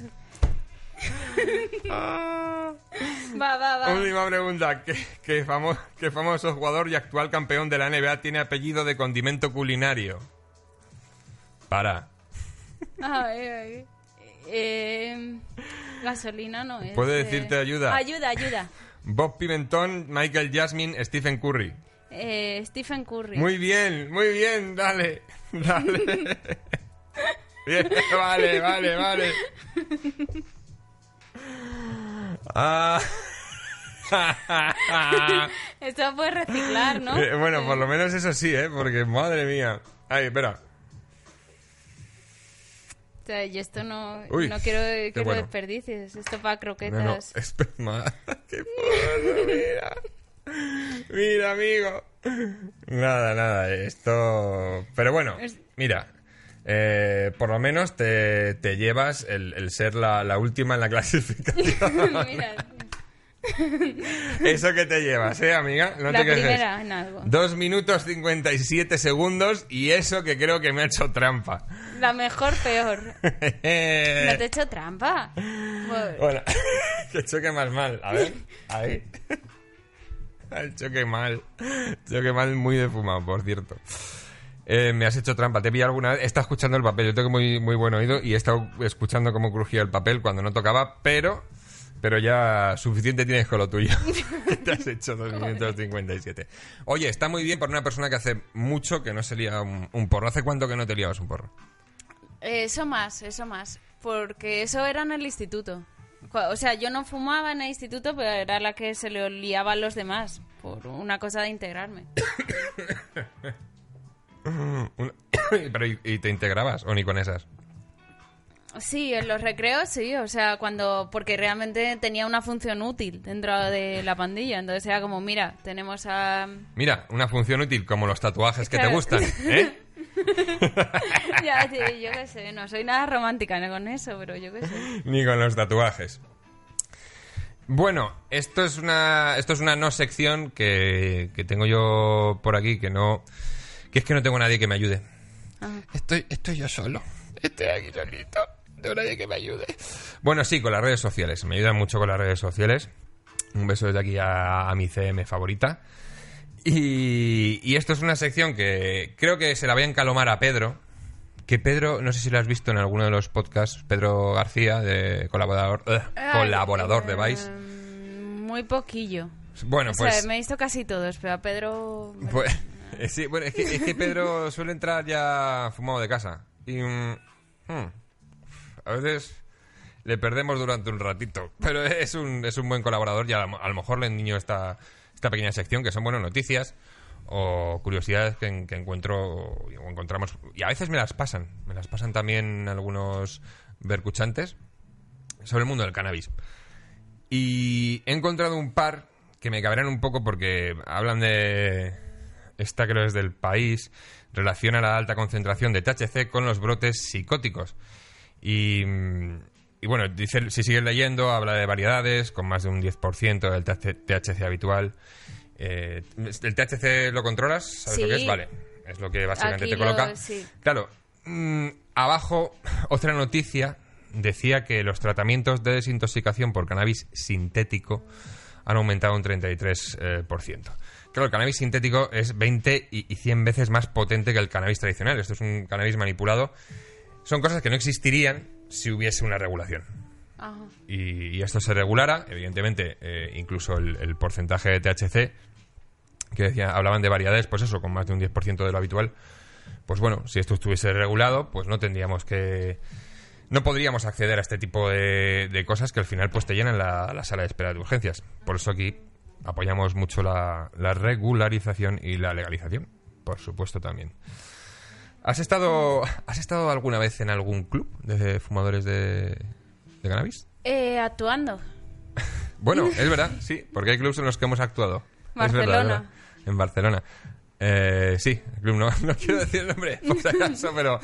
Va, va, va. Última pregunta. ¿Qué, qué famo- qué famoso jugador y actual campeón de la NBA tiene apellido de condimento culinario? Para. Eh, gasolina no es. ¿Puedo eh. decirte ayuda? Ayuda, ayuda. Bob Pimentón, Michael Jasmine, Stephen Curry. Eh, Stephen Curry. Muy bien, muy bien, dale. Dale. Bien, vale, vale, vale. Ah. Esto puede reciclar, ¿no? Eh, bueno, por lo menos eso sí, ¿eh? Porque, madre mía. Ay, espera. O sea, yo esto no, Uy, no quiero que lo bueno. desperdicies. Esto para No, no, croquetas. esperma. Qué porro, mira. Mira, amigo. Nada, nada, esto... Pero bueno, mira. Eh, por lo menos te, te llevas el, el ser la, la última en la clasificación. Mira, Eso que te llevas, ¿eh, amiga? No la te primera en algo. Dos minutos 57 segundos y eso que creo que me ha hecho trampa. La mejor, peor. No te he hecho trampa. Pues, Bueno, que choque más mal. A ver, ahí. El choque mal. Choque mal muy defumado, por cierto. Eh, me has hecho trampa. Te vi alguna vez. Estado escuchando el papel. Yo tengo muy, muy buen oído y he estado escuchando cómo crujía el papel cuando no tocaba, pero. Pero ya suficiente tienes con lo tuyo. Te has hecho 2 minutos 57. Oye, está muy bien para una persona que hace mucho que no se lía un, un porro. ¿Hace cuánto que no te liabas un porro? Eso más, eso más. Porque eso era en el instituto. O sea, yo no fumaba en el instituto, pero era la que se le liaba a los demás. Por una cosa de integrarme. Una- pero ¿y, y te integrabas o ni con esas? Sí, en los recreos sí, o sea, cuando. Porque realmente tenía una función útil dentro de la pandilla. Entonces era como, mira, tenemos a. Mira, una función útil como los tatuajes que te Claro. gustan, ¿eh? ya, sí, yo qué sé, no soy nada romántica ¿no? con eso, pero yo qué sé. Ni con los tatuajes. Bueno, esto es una, esto es una no sección que, que tengo yo por aquí, que no, que es que no tengo nadie que me ayude. Ah. Estoy, estoy yo solo. Estoy aquí solito. No tengo nadie que me ayude. Bueno, sí, con las redes sociales. Me ayudan mucho con las redes sociales. Un beso desde aquí a, a mi CM favorita. Y, y esto es una sección que creo que se la voy a encalomar a Pedro. Que Pedro, no sé si lo has visto en alguno de los podcasts, Pedro García, de colaborador, eh, colaborador de Vice. Eh, Muy poquillo. Bueno, o pues, sea, me he visto casi todos, pero a Pedro... pues sí, bueno, es que, es que Pedro suele entrar ya fumado de casa. Y mm, hmm, a veces le perdemos durante un ratito. Pero es un, es un buen colaborador y a, lo- a lo mejor le enniño esta, esta pequeña sección que son buenas noticias o curiosidades que, en- que encuentro o encontramos. Y a veces me las pasan. Me las pasan también algunos vercuchantes sobre el mundo del cannabis. Y he encontrado un par que me cabrán un poco porque hablan de. Esta creo es del país. Relaciona la alta concentración de THC con los brotes psicóticos. Y. Y bueno, dice, si sigues leyendo, habla de variedades con más de un 10% del THC, habitual. Eh, ¿El THC lo controlas? ¿Sabes lo que es? Vale. Es lo que básicamente Aquí te coloca. lo- sí. Claro, mm, abajo otra noticia decía que los tratamientos de desintoxicación por cannabis sintético han aumentado un 33%. eh, por ciento. Claro, el cannabis sintético es 20 y, y 100 veces más potente que el cannabis tradicional. Esto es un cannabis manipulado. Son cosas que no existirían si hubiese una regulación Ajá. y, y esto se regulara, evidentemente, eh, incluso el, el porcentaje de THC, que decía, hablaban de variedades, pues eso, con más de un 10% de lo habitual, pues bueno, si esto estuviese regulado, pues no tendríamos que... No podríamos acceder a este tipo de, de cosas que al final pues te llenan la, la sala de espera de urgencias. Por eso aquí apoyamos mucho la, la regularización y la legalización, por supuesto también. ¿Has estado, ¿Has estado alguna vez en algún club de fumadores de, de cannabis? Eh, actuando. Bueno, es verdad, sí, porque hay clubs en los que hemos actuado. Barcelona. es verdad. En Barcelona. Eh, sí, el club no, no quiero decir el nombre, por si acaso, pero,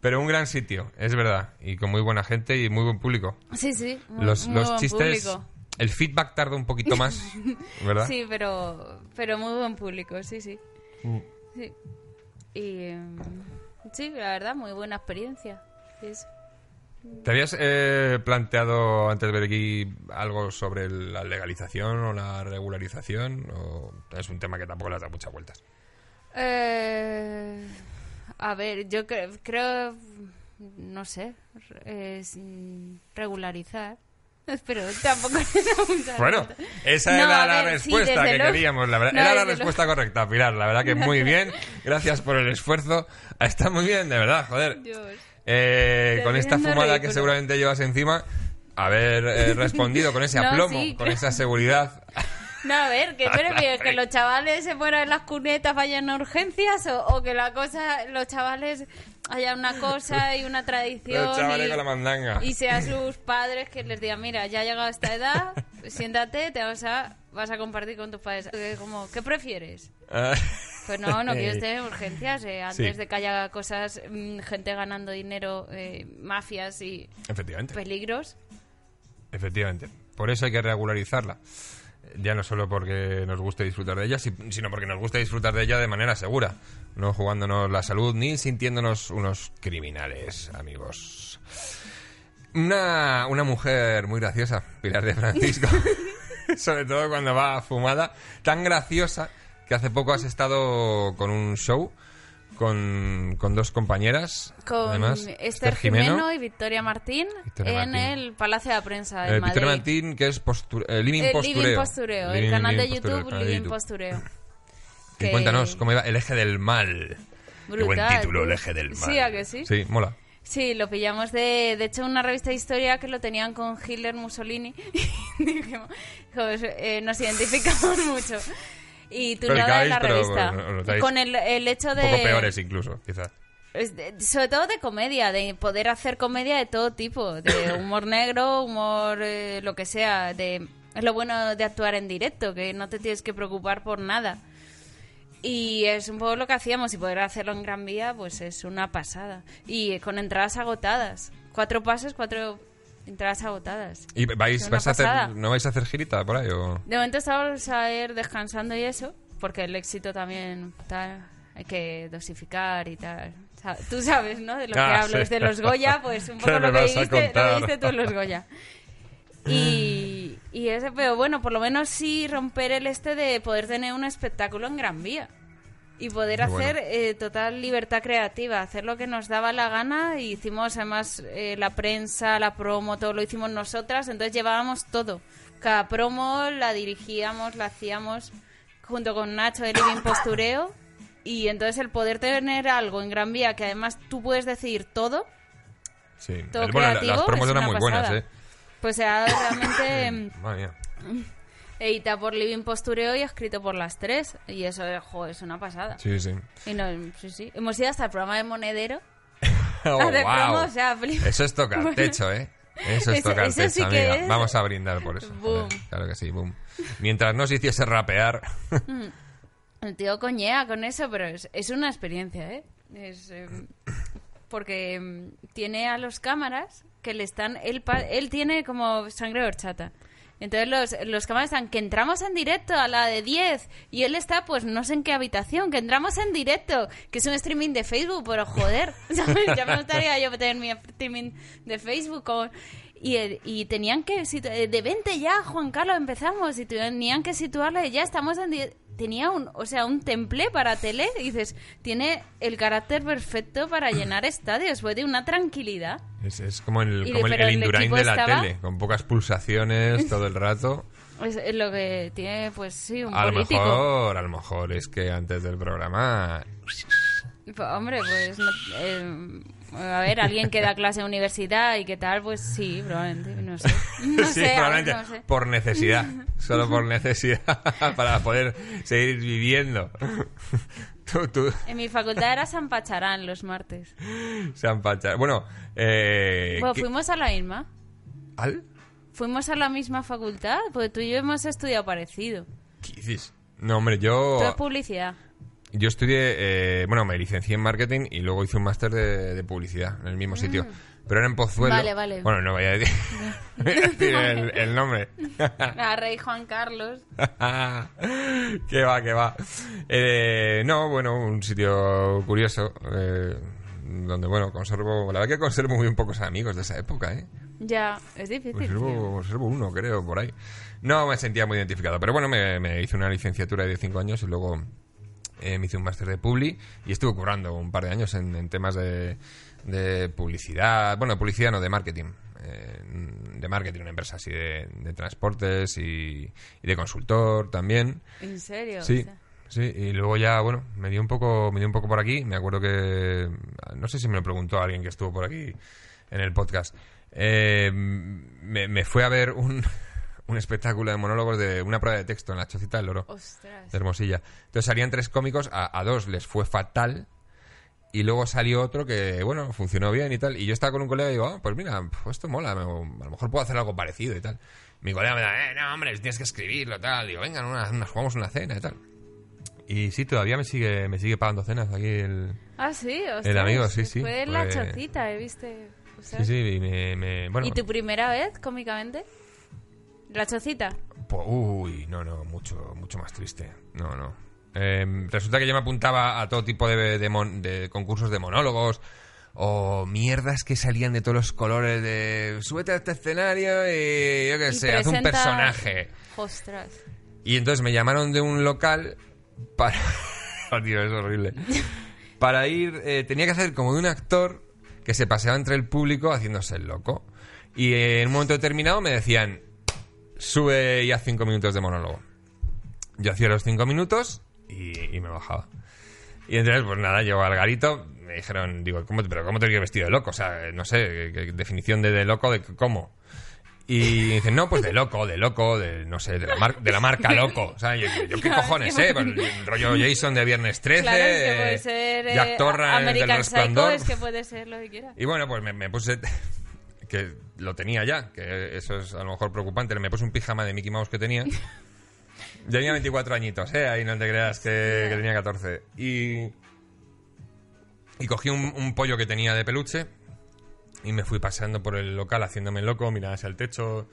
pero un gran sitio, es verdad. Y con muy buena gente y muy buen público. Sí, sí. Muy, Los, muy los buen chistes. público. El feedback tarda un poquito más, ¿verdad? Sí, pero, pero muy buen público, sí, sí. Mm. Sí. Y em, sí, la verdad, muy buena experiencia. ¿Te habías eh, planteado antes de ver aquí algo sobre la legalización o la regularización? ¿O es un tema que tampoco le has dado muchas vueltas? Eh, a ver, yo cre- creo, no sé, es mm, regularizar. Pero tampoco Bueno, esa No, era la ver, sí, respuesta desde que luego. queríamos. La verdad, No, era la desde luego. respuesta correcta, Pilar. La verdad que muy bien. Gracias por el esfuerzo. Está muy bien, de verdad, joder. Eh, con esta fumada que seguramente llevas encima, haber eh, respondido con ese aplomo, sí, con esa seguridad. No, a ver, ¿qué prefieres? ¿Que los chavales se mueran en las cunetas, vayan a urgencias? O, o que la cosa, los chavales haya una cosa y una tradición? Los chavales y, con la mandanga. y sea sus padres que les digan, mira, ya ha llegado esta edad, siéntate, te vas a, vas a compartir con tus padres. Como, ¿Qué prefieres? Ah, Pues no, no quiero en urgencias. eh, antes Sí. de que haya cosas, mm, gente ganando dinero, eh, mafias y Efectivamente. peligros. Efectivamente. Por eso hay que regularizarla. Ya no solo porque nos guste disfrutar de ella, si- sino porque nos gusta disfrutar de ella de manera segura. No jugándonos la salud ni sintiéndonos unos criminales, amigos. Una, una mujer muy graciosa, Pilar de Francisco. Sobre todo cuando va fumada. Tan graciosa que hace poco has estado con un show con, con dos compañeras. Con además, Esther Jimeno, y Victoria Martín Victoria en Martín. el Palacio de la Prensa Eh, de Victoria Madrid. Martín, que es postu- eh, Living el Postureo. Living Postureo, el Living- canal de Living Postureo, YouTube canal Living. Postureo. Y Que- cuéntanos, ¿cómo iba? El eje del mal. Qué buen Brutal, título, el eje del mal. Sí, ¿a que sí? Sí, mola. Sí, lo pillamos de, de hecho, una revista de historia que lo tenían con Hitler Mussolini. Y dijimos, "Joder, eh, nos identificamos mucho. Y tú nada de la revista. con el, el hecho de... Un poco peores incluso, quizás. Sobre todo de comedia, de poder hacer comedia de todo tipo, de humor negro, humor eh, lo que sea, de es lo bueno de actuar en directo, que no te tienes que preocupar por nada. Y es un poco lo que hacíamos y poder hacerlo en Gran Vía, pues es una pasada. Y con entradas agotadas, cuatro pases, cuatro entradas agotadas. ¿Y vais, vais a hacer, no vais a hacer girita por ahí? O... De momento estamos a ir descansando y eso, porque el éxito también tal, hay que dosificar y tal. Tú sabes, ¿no? De lo que Ah, hablo. sí. De los Goya, pues un ¿Qué poco lo que, lo tú en los Goya. Y, y ese, pero bueno, por lo menos sí romper el este de poder tener un espectáculo en Gran Vía. Y poder hacer bueno. eh, total libertad creativa, hacer lo que nos daba la gana. Y hicimos además eh, la prensa, la promo, todo lo hicimos nosotras. Entonces llevábamos todo. Cada promo la dirigíamos, la hacíamos junto con Nacho de Living Postureo. Y entonces el poder tener algo en Gran Vía que además tú puedes decidir todo, Sí. todo bueno, creativo, las promos eran muy buenas. ¿eh? pues era realmente Madre mía. Edita por Living Postureo y escrito por las tres. Y eso jo, es una pasada. Sí, sí. Y no, sí, sí. Hemos ido hasta el programa de Monedero. Oh, wow. promo, o sea, Eso es tocar Bueno. techo, ¿eh? Eso es tocar techo, sí amiga. es- Vamos a brindar por eso. Boom. Claro que sí, boom. Mientras no se hiciese rapear. El tío coñea con eso, pero es, es una experiencia, ¿eh? Es, eh, porque mm, tiene a los cámaras que le están... Él, él tiene como sangre horchata. Entonces los, los cámaras están que entramos en directo a la de 10 y él está pues no sé en qué habitación, que entramos en directo, que es un streaming de Facebook, pero joder. Ya me gustaría yo tener mi streaming de Facebook con... Y, y tenían que de 20 ya, Juan Carlos, empezamos y tenían que situarla y ya estamos en tenía un, o sea, un temple para tele y dices, tiene el carácter perfecto para llenar estadios, fue de una tranquilidad. Es, es como el, Y como el, el el Indurain equipo de la estaba- tele, con pocas pulsaciones todo el rato. Es, es lo que tiene, pues sí, un A lo político. mejor, a lo mejor es que antes del programa Pues, hombre, pues no- eh, a ver, alguien que da clase en universidad y qué tal, pues sí, probablemente, no sé. No sí, sé, probablemente no sé. por necesidad, solo por necesidad para poder seguir viviendo. tú, tú, En mi facultad era San Pacharán los martes. San Pacha- Bueno, eh, Bueno, ¿qué- fuimos a la misma. ¿Al? Fuimos a la misma facultad, porque tú y yo hemos estudiado parecido. ¿Qué dices? No, hombre, yo... Tú es publicidad. Yo estudié, eh, bueno, me licencié en marketing y luego hice un máster de, de publicidad en el mismo sitio. Pero era en Pozuelo. Mm. Vale, vale. Bueno, no voy a decir, voy a decir el, el nombre. La rey Juan Carlos. que va, que va. Eh, no, bueno, un sitio curioso. eh, donde, bueno, conservo... La verdad que conservo muy pocos amigos de esa época, ¿eh? Ya, es difícil. Conservo, tío. conservo uno, creo, por ahí. No me sentía muy identificado, pero bueno, me, me hice una licenciatura de 5 años y luego eh, me hice un máster de Publi y estuve currando un par de años en, en temas de, de publicidad, bueno, de publicidad no, de marketing. eh, de marketing, una empresa así de, de transportes y, y de consultor también. ¿En serio? Sí, O sea, sí, y luego ya, bueno, me dio un poco, me dio un poco por aquí. Me acuerdo que, no sé si me lo preguntó alguien que estuvo por aquí en el podcast. Eh, me, me fue a ver un, un espectáculo de monólogos de una prueba de texto en la Chocita del Loro, Ostras. de Hermosilla. Entonces salían tres cómicos, a, a dos les fue fatal. Y luego salió otro que, bueno, funcionó bien y tal. Y yo estaba con un colega y digo, ah, pues mira, pues esto mola, me- a lo mejor puedo hacer algo parecido y tal. Mi colega me da, eh, no, hombre, tienes que escribirlo, tal. Digo, venga, una- nos jugamos una cena y tal. Y sí, todavía me sigue, me sigue pagando cenas aquí el... Ah, sí, ostras. El amigo, sí, sí, Fue en la fue- chocita, ¿eh? ¿Viste? O sea, Sí, sí, y me... me- bueno, ¿Y tu primera vez, cómicamente? ¿La chocita? po- uy, no, no, mucho, mucho más triste. No, no. Eh, resulta que yo me apuntaba a todo tipo de, de mon- de concursos de monólogos o mierdas que salían de todos los colores de súbete a este escenario y yo qué Y sé, haz un personaje. Ostras. Y entonces me llamaron de un local para... Oh, tío, es horrible. Para ir... eh, tenía que hacer como de un actor que se paseaba entre el público haciéndose el loco. Y en un momento determinado me decían, sube y haz cinco minutos de monólogo. Yo hacía los cinco minutos y, y me bajaba. Y entonces, pues nada, llego al garito, me dijeron, digo, ¿cómo, pero ¿cómo te quiero vestido de loco? O sea, no sé, ¿qué, qué definición de, de loco, de cómo. Y dicen, no, pues de loco, de loco, de, no sé, de la, mar- de la marca loco. O sea, yo, yo qué Claro, cojones, ¿eh? Pues, rollo Jason de Viernes 13, Claro, es que puede ser eh, Jack Torrance del Resplandor. es que puede ser lo que quiera. Y bueno, pues me, me puse. Que lo tenía ya, que eso es a lo mejor preocupante. Me puse un pijama de Mickey Mouse que tenía. Tenía 24 añitos, ¿eh? Ahí no te creas que, que tenía 14. Y. Y cogí un, un pollo que tenía de peluche. Y me fui paseando por el local haciéndome loco, miraba hacia el techo.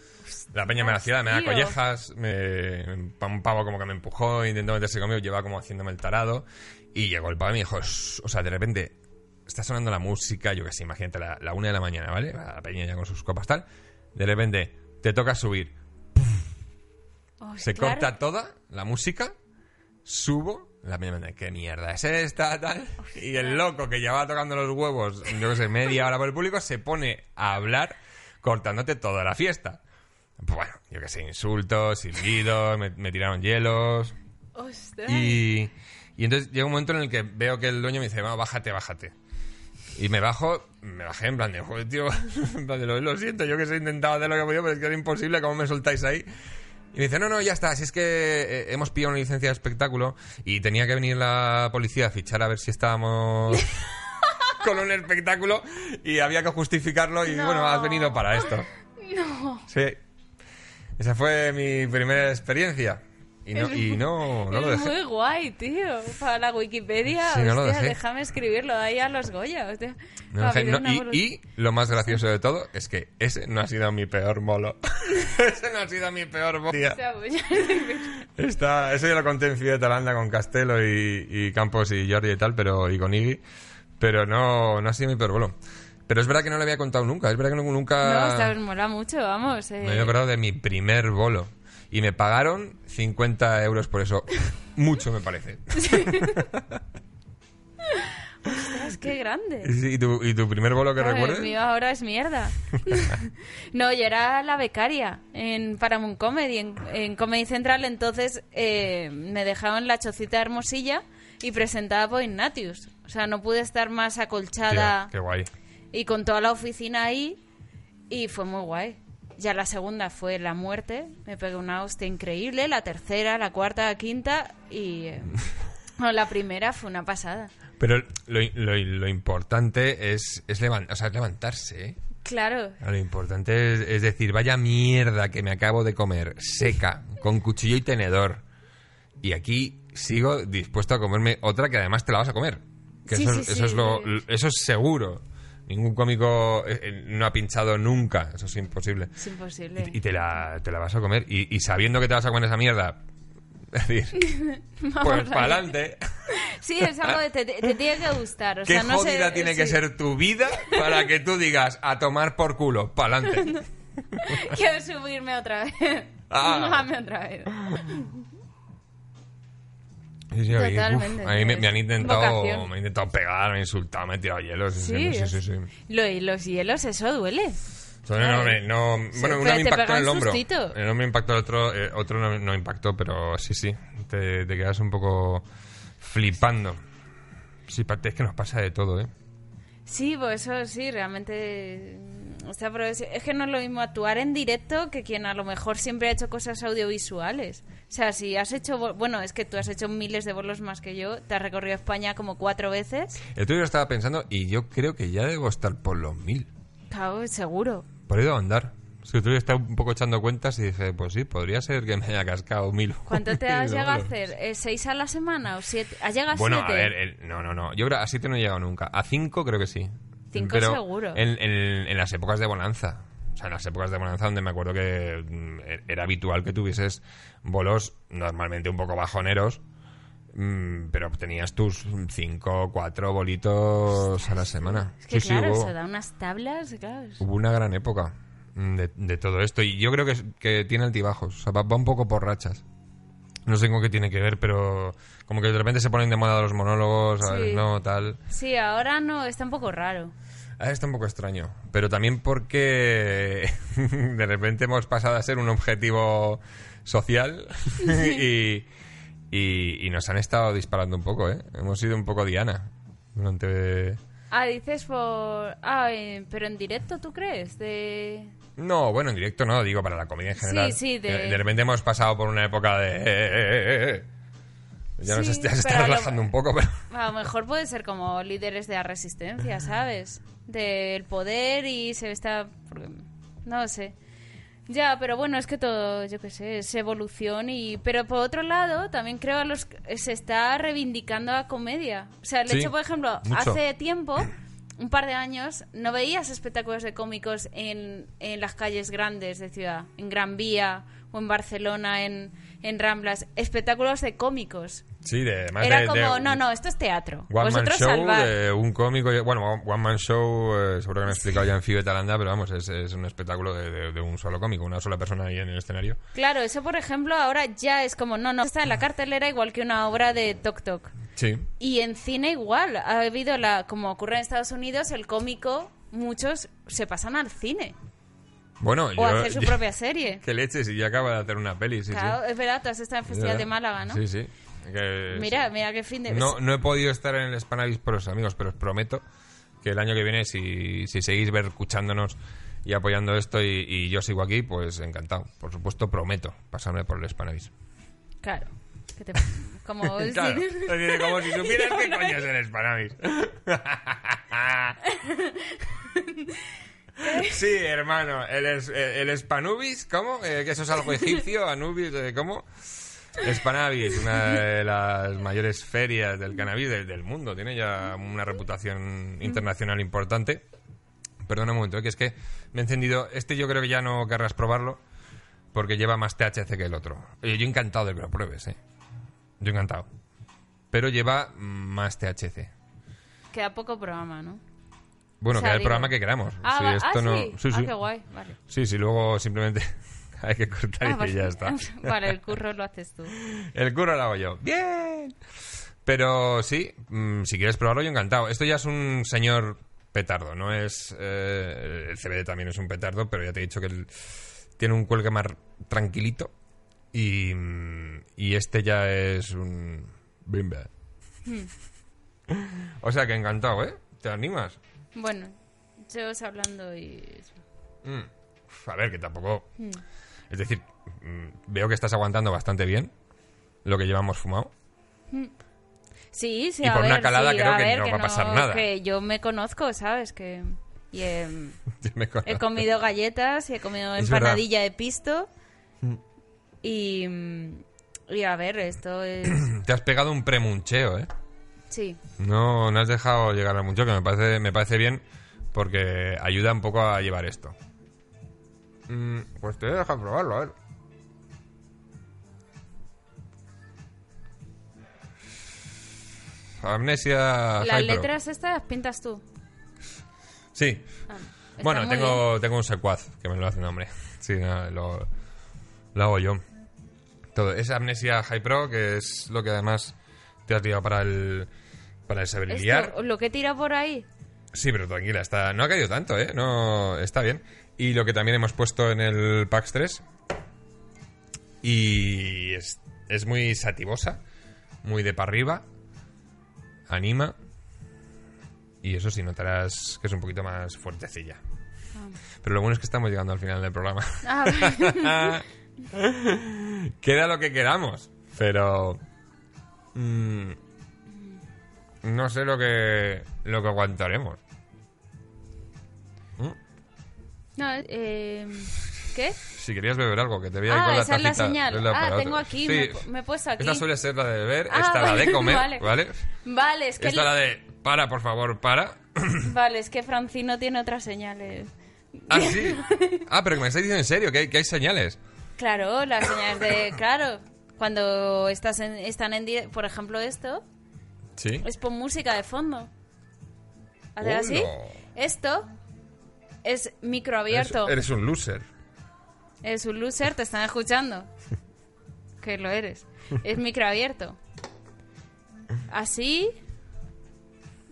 La peña me la hacía, me da collejas. Me, un pavo como que me empujó, intentó meterse conmigo, llevaba como haciéndome el tarado. Y llegó el pavo y me dijo, o sea, de repente está sonando la música, yo que sé, imagínate, la, la una de la mañana, ¿vale? La peña ya con sus copas tal. De repente te toca subir. Oh, Se claro. corta toda la música, subo, la peña me dice, ¿qué mierda es esta? Tal. Y el loco que llevaba tocando los huevos, yo que sé, media hora por el público, se pone a hablar cortándote toda la fiesta. Bueno, yo que sé, insultos, silbidos, me, me tiraron hielos. Ostras. Y, y entonces llega un momento en el que veo que el dueño me dice, "Va, bájate, bájate. Y me bajo, me bajé en plan de, joder, tío, en plan de, lo, lo siento, yo que sé, he intentado hacer lo que podido, pero es que era imposible, ¿cómo me soltáis ahí? Y me dice, no, no, ya está, si es que eh, hemos pillado una licencia de espectáculo y tenía que venir la policía a fichar a ver si estábamos con un espectáculo y había que justificarlo y No. bueno, has venido para esto. No. Sí. Esa fue mi primera experiencia. Y no, y no, no lo es dejé. muy guay, tío. Para la Wikipedia, Sí, hostia, déjame escribirlo ahí a los Goya. hostia. Dejé- y, y lo más gracioso de todo es que ese no ha sido mi peor molo. ese no ha sido mi peor molo. Pues Está, eso ya lo conté en Ciudad de Talanda con Castelo y, y Campos y Jordi y tal, pero y con Iggy. Pero no, no ha sido mi peor bolo. Pero es verdad que no lo había contado nunca. Es verdad que nunca No, o sea, mola mucho, vamos. eh. me había acordado de mi primer bolo. Y me pagaron 50 euros por eso. Mucho me parece. Ostras, qué grande. ¿Y tu, y tu primer bolo que? El mío ahora es mierda. no, yo era la becaria en Paramount Comedy, en, en Comedy Central, entonces eh, me dejaban la chocita hermosilla y presentaba por Ignatius. O sea, no pude estar más acolchada qué guay. y con toda la oficina ahí y fue muy guay. Ya la segunda fue la muerte, me pegué una hostia increíble, la tercera, la cuarta, la quinta y... eh, no, la primera fue una pasada. Pero lo, lo, lo importante es, es, levan- o sea, es levantarse, ¿eh? Claro, Lo importante es, es decir, vaya mierda que me acabo de comer, seca, con cuchillo y tenedor. Y aquí sigo dispuesto a comerme otra que además te la vas a comer. Que Sí, eso, sí, es- eso sí. es lo, eso es seguro. Ningún cómico eh, eh, no ha pinchado nunca. Eso es imposible. es imposible. Y, y te, la, te la vas a comer. Y, y sabiendo que te vas a comer esa mierda, Es decir, pues para adelante. Sí, es algo que te, te- te tiene que gustar. O ¿Qué sea, no sé- jodida tiene que ser tu vida para que tú digas a tomar por culo, para adelante? Quiero subirme otra vez. Ah. Bájame otra vez. Sí, sí, ahí, Totalmente, uf, ahí me, es me han intentado, vocación. me han intentado pegar, me han insultado, me han tirado hielos. Sí, sí, sí, sí. Lo- y los hielos, eso duele. Son enormes, no, bueno, uno me impactó en el hombro. hombro me impactó, el otro, eh, otro no, no impactó, pero sí, sí. Te, te quedas un poco flipando. Sí, es que nos pasa de todo, ¿eh? Sí, pues eso sí, realmente. O sea, pero es, es que no es lo mismo actuar en directo que quien a lo mejor siempre ha hecho cosas audiovisuales. O sea, si has hecho. Bueno, es que tú has hecho miles de bolos más que yo, te has recorrido España como cuatro veces. El lo estaba pensando y yo creo que ya debo estar por los mil. Claro, seguro. Por ahí debo andar. Es que día estaba un poco echando cuentas y dije, pues sí, podría ser que me haya cascado mil. ¿Cuánto te has llegado a hacer? ¿Eh, ¿Seis a la semana o siete? ¿Has llegado a Bueno, a siete? ver, el- no, no, no. Yo creo a 7 no he llegado nunca. A 5 creo que sí. Cinco Pero seguro. En, en- en las épocas de bonanza. O sea, en las épocas de bonanza donde me acuerdo que mm, era habitual que tuvieses bolos normalmente un poco bajoneros, mm, pero tenías tus 5, 4 bolitos a la semana. Es que sí, claro, sí, hubo, eso da unas tablas, claro. hubo una gran época mm, de, de todo esto. Y yo creo que, que tiene altibajos. O sea, va, va un poco por rachas. No sé con qué tiene que ver, pero como que de repente se ponen de moda los monólogos, ¿sabes? Sí. No, tal. Sí, ahora no, está un poco raro. Ah, está un poco extraño. Pero también porque de repente hemos pasado a ser un objetivo social y, y, y nos han estado disparando un poco, ¿eh? Hemos sido un poco Diana durante... Ah, dices por... Ah, eh, pero en directo, ¿tú crees? De... No, bueno, en directo no, digo para la comedia en Sí, general. sí, de- de... repente hemos pasado por una época de... Ya nos Sí, est- ya se está lo- relajando un poco, pero... A lo mejor puede ser como líderes de la resistencia, ¿sabes? Del poder y se está... No sé. Ya, pero bueno, es que todo, yo qué sé, es evolución y... Pero por otro lado, también creo a los... se está reivindicando a comedia. O sea, el Sí, hecho, por ejemplo, mucho. hace tiempo, un par de años, no veías espectáculos de cómicos en, en las calles grandes de ciudad, en Gran Vía o en Barcelona, en, en Ramblas. Espectáculos de cómicos. Sí, de... además Era de- como, de- no, no, esto es teatro. One Man Vosotros Show salvad. de un cómico, bueno, One Man Show, eh, seguro que me he explicado ya en Fibe Talanda, pero vamos, es, es un espectáculo de, de- un solo cómico, una sola persona ahí en el escenario. Claro, eso por ejemplo ahora ya es como, no, no, está en la cartelera igual que una obra de Tok Tok. Sí. Y en cine igual, ha habido la, como ocurre en Estados Unidos, el cómico, muchos se pasan al cine. Bueno, O yo... hacer su yo- propia serie. Qué leche, si yo acabo de hacer una peli, sí, claro, sí. es verdad, tú has estado en Festival de Málaga, ¿no? Sí, sí. Que- Mira, mira qué fin de... No, no he podido estar en el Spanavis por los amigos, pero os prometo que el año que viene, si, si seguís ver, escuchándonos y apoyando esto y, y yo sigo aquí, pues encantado. Por supuesto, prometo pasarme por el Spanavis. Claro. ¿Qué te- Como... Claro, sí. es decir, como si supieras qué coño es el Spanavis. Sí, hermano, el, es- el Spanubis, ¿cómo? Eh, que eso es algo egipcio, Anubis, eh, ¿cómo? Spanavis, una de las mayores ferias del cannabis del, del mundo, tiene ya una reputación internacional importante. Perdona un momento, eh, que es que me he encendido. Este yo creo que ya no querrás probarlo porque lleva más THC que el otro. Eh, yo encantado de que lo pruebes, ¿eh? Yo encantado. Pero lleva más THC. Queda poco programa, ¿no? Bueno, O sea, queda el digo- programa que queramos. Ah, va- esto ah, no... sí. Sí, Ah, sí. qué guay, vale. Sí, sí, luego simplemente hay que cortar Ah, y ya está. vale, el curro lo haces tú. El curro lo hago yo. ¡Bien! Pero sí, mm, si quieres probarlo, yo encantado. Esto ya es un señor petardo, no es... eh, el CBD también es un petardo, pero ya te he dicho que el- tiene un cuelgue más tranquilito. Y, mm, y este ya es un... Bimba. o sea que encantado, ¿eh? ¿Te animas? Bueno, yo os hablando y... Mm. A ver, que tampoco... Mm. Es decir, mm, veo que estás aguantando bastante bien lo que llevamos fumado. Sí, sí, Y a por una calada sí, creo a que ver, no va a pasar nada. Que yo me conozco, ¿sabes? Que... Y he, me comido galletas y he comido Es empanadilla de pisto. Y... Y a ver, esto es... Te has pegado un premuncheo, ¿eh? Sí. No, no has dejado llegar al muncheo, que me parece, me parece bien porque ayuda un poco a llevar esto. Mm, pues te deja probarlo, a ver. Amnesia. Las letras estas pintas tú. Sí. Ah, bueno, tengo, tengo un secuaz que me lo hace nombre. Sí, no, lo, hago yo. Todo. Es Amnesia High Pro, que es lo que además te has tirado para el. Para el Esto, Lo que tira por ahí Sí, pero tranquila, está, no ha caído tanto, ¿eh? No, está bien. Y lo que también hemos puesto en el PAX 3. Y es, es muy sativosa, muy de para arriba, anima. Y eso sí, notarás que es un poquito más fuertecilla. Pero lo bueno es que estamos llegando al final del programa. Ah, Queda lo que queramos, pero... mm, no sé lo que, lo que aguantaremos. no, eh, ¿Qué? Si querías beber algo, que te veía ahí Ah, con la esa es la señal. Ah, tengo aquí, Sí, me me he puesto aquí. Esta suele ser la de beber, Ah, esta la de comer, vale. ¿vale? Vale, es que Esta la de para, por favor, para. vale, es que Francino tiene otras señales. Ah, sí. Ah, pero que me estáis diciendo en serio, que hay, que hay señales. Claro, las señales de claro, cuando estás en, están en por ejemplo esto Sí. es por música de fondo. Hacer así. Esto es micro abierto. Eres, eres un loser. Eres un loser, te están escuchando. Que lo eres. Es micro abierto. Así.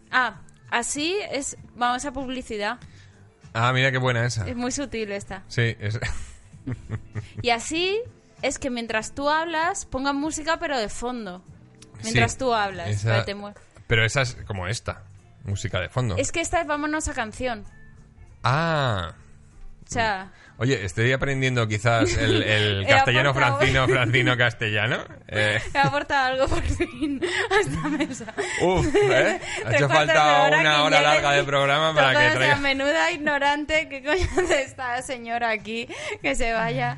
Ah, así es. Vamos a publicidad. Ah, mira qué buena esa. Es muy sutil esta. Sí, es... Y así es que mientras tú hablas, pongan música pero de fondo. Mientras Sí, tú hablas. esa- que te Pero esa es como esta, música de fondo. Es que esta es vámonos a canción. Ah, O sea, oye, estoy aprendiendo quizás el, el castellano aportado. francino, francino castellano. Eh, he aportado algo por fin a esta mesa. uf, ¿eh? Ha hecho falta hora una hora larga de programa para que traiga... menuda ignorante que coño hace esta señora aquí que se vaya.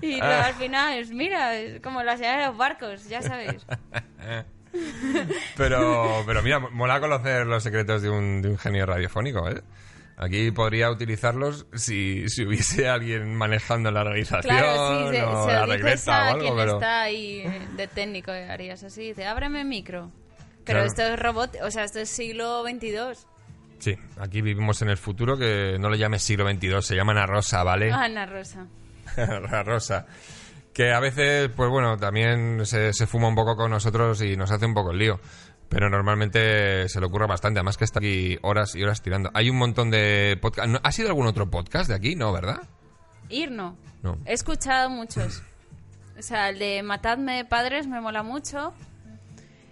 Y luego Ah. al final, es, mira, es como la señora de los barcos, ya sabéis. Pero, pero mira, mola conocer los secretos de un, de un genio radiofónico, ¿eh? Aquí podría utilizarlos si, si hubiese alguien manejando la realización Claro, sí, se, o se la lo dices regleta a o algo, quien pero... está ahí eh, de técnico, eh, harías así, dice, ábreme micro. Pero Claro. esto es robot, o sea, esto es siglo XXII. Sí, aquí vivimos en el futuro que no lo llames siglo XXII, se llama Ana Rosa, ¿vale? Ana Rosa. la Rosa. Que a veces, pues bueno, también se, se fuma un poco con nosotros y nos hace un poco el lío. Pero normalmente se le ocurre bastante, además que está aquí horas y horas tirando. Hay un montón de podcasts. ¿Ha sido algún otro podcast de aquí? No, ¿verdad? Ir no. No. He escuchado muchos. O sea, el de Matadme Padres me mola mucho.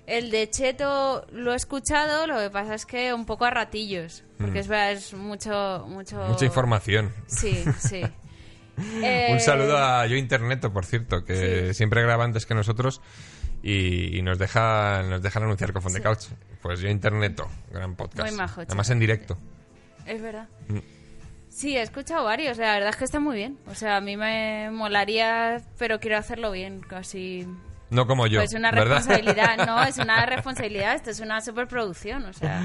El de Cheto lo he escuchado, lo que pasa es que un poco a ratillos. Porque es verdad, es mucho, mucho... Mm. Mucha información. Sí, sí. Eh, Un saludo a Yo Interneto, por cierto, que siempre graba antes que nosotros y, y nos deja nos dejan anunciar con de Couch. Pues Yo Interneto, gran podcast. Muy majo, Además en directo. Es verdad. Mm. Sí, he escuchado varios. La verdad es que está muy bien. O sea, a mí me molaría, pero quiero hacerlo bien. Casi. No como yo. Pues una ¿verdad? responsabilidad. No, es una responsabilidad. Esto es una superproducción. O sea,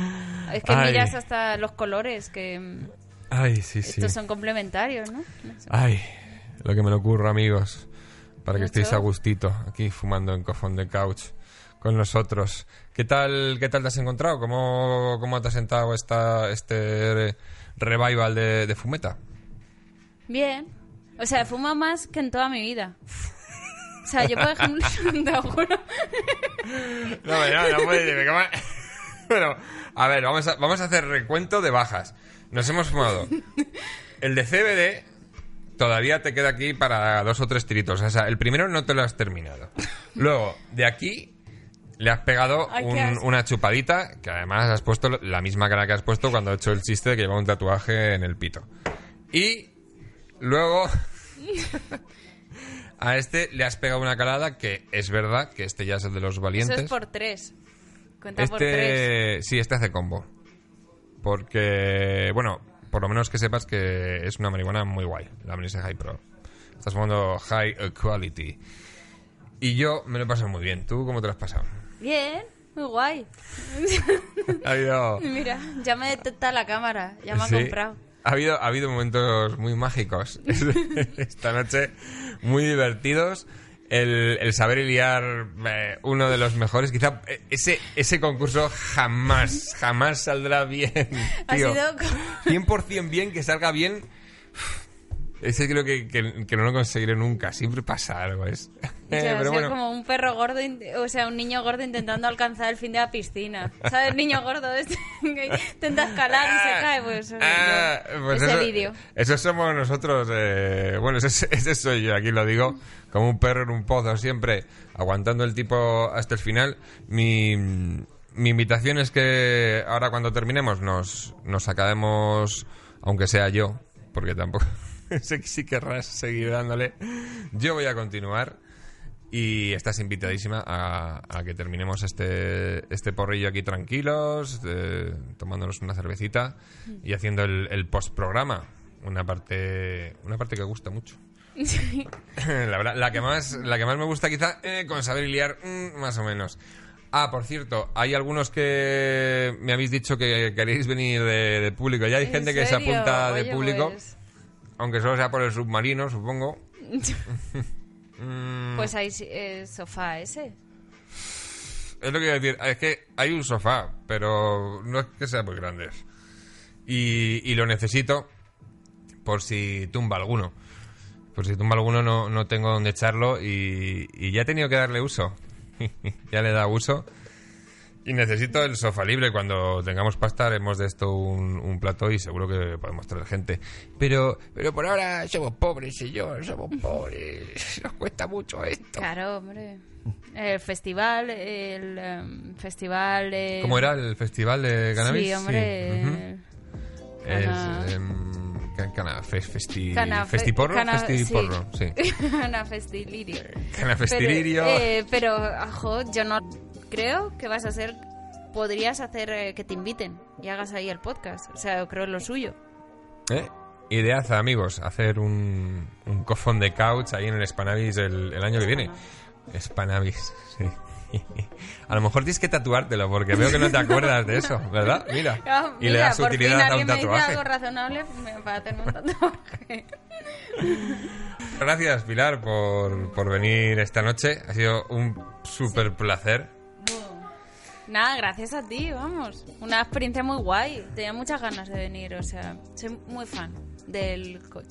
es que Ay. miras hasta los colores que mm, Ay, sí, sí. estos son complementarios, ¿no? No sé. Ay, lo que me lo ocurro, amigos. Para que estéis a gustito aquí fumando en cofón de couch con nosotros. ¿Qué tal, qué tal te has encontrado? ¿Cómo, cómo te ha sentado esta, este revival de, de fumeta? Bien. O sea, fumo más que en toda mi vida. O sea, yo, por ejemplo, te juro. No, no, no puede decirme, ¿cómo? Bueno, a ver, vamos a, vamos a hacer recuento de bajas. Nos hemos fumado. El de CBD todavía te queda aquí para dos o tres tiritos. O sea, el primero no te lo has terminado. Luego, de aquí le has pegado Ay, un- una chupadita que además has puesto la misma cara que has puesto cuando he hecho el chiste de que lleva un tatuaje en el pito. Y luego a este le has pegado una calada que es verdad que este ya es el de los Eso valientes. es por tres. Cuenta por tres. Este, sí, este hace combo. Porque, bueno, por lo menos que sepas que es una marihuana muy guay, la Amnesia High Pro. Estás fumando High Quality. Y yo me lo he pasado muy bien. ¿Tú cómo te lo has pasado? Bien, muy guay. Ha habido, Mira, ya me detecta la cámara, ya me ha comprado. ha habido, ha habido momentos muy mágicos esta noche, muy divertidos. El, el saber liar eh, uno de los mejores. Quizá eh, ese, ese concurso jamás, jamás saldrá bien. Ha Tío. sido co- 100% bien, que salga bien. Ese creo que, que- que no lo conseguiré nunca. Siempre pasa algo, es. O sea, Pero bueno. como un perro gordo, o sea, un niño gordo intentando alcanzar el fin de la piscina. ¿Sabes? El niño gordo este que intenta escalar y se cae, pues. Ah, yo. pues Ese vídeo. Eso somos nosotros. eh, bueno, ese, ese soy yo, aquí lo digo. Como un perro en un pozo, siempre aguantando el tipo hasta el final. Mi, mi invitación es que ahora cuando terminemos nos, nos acabemos, aunque sea yo, porque tampoco sé que sí querrás seguir dándole. Yo voy a continuar. Y estás invitadísima a, a que terminemos este, este porrillo aquí tranquilos, eh, tomándonos una cervecita y haciendo el, el postprograma. Una parte, una parte que gusta mucho. la verdad, la que más, la que más me gusta quizá, eh, con saber liar, mm, más o menos. Ah, por cierto, hay algunos que me habéis dicho que queréis venir de, de público. Ya hay ¿En gente que se serio? apunta de Oye, público, Pues, aunque solo sea por el submarino, supongo. Pues hay eh, sofá ese. Es lo que iba a decir. Es que hay un sofá, pero no es que sea muy grande. Y, y lo necesito por si tumba alguno. Por si tumba alguno no, no tengo dónde echarlo y, y ya he tenido que darle uso. ya le da uso. Y necesito el sofá libre. Cuando tengamos pasta haremos de esto un, un plato y seguro que podemos traer gente. Pero, pero por ahora somos pobres, señor. Somos pobres. Nos cuesta mucho esto. Claro, hombre. El festival, el em, festival. eh, ¿Cómo era el festival de cannabis? Sí, hombre. Cana- em, ca- cana, fes- festi, Cana- festiporro, cana- festiporro, sí. Cana Festilirio. Cana festilirio. Pero, eh, pero, ajo, yo no creo que vas a hacer. Podrías hacer eh, que te inviten y hagas ahí el podcast. O sea, yo creo lo suyo. ¿Eh? Ideaza, amigos, hacer un, un cofón de couch ahí en el Spanavis el, el año que viene. Spanavis, sí. A lo mejor tienes que tatuártelo porque veo que no te acuerdas de eso, ¿verdad? Mira. Ah, y le das por fin utilidad a un alguien me dice tatuaje. algo razonable para hacerme un tatuaje. Gracias, Pilar, por, por venir esta noche. Ha sido un súper placer. Nada, gracias a ti, vamos. Una experiencia muy guay. Tenía muchas ganas de venir, o sea, soy muy fan del co-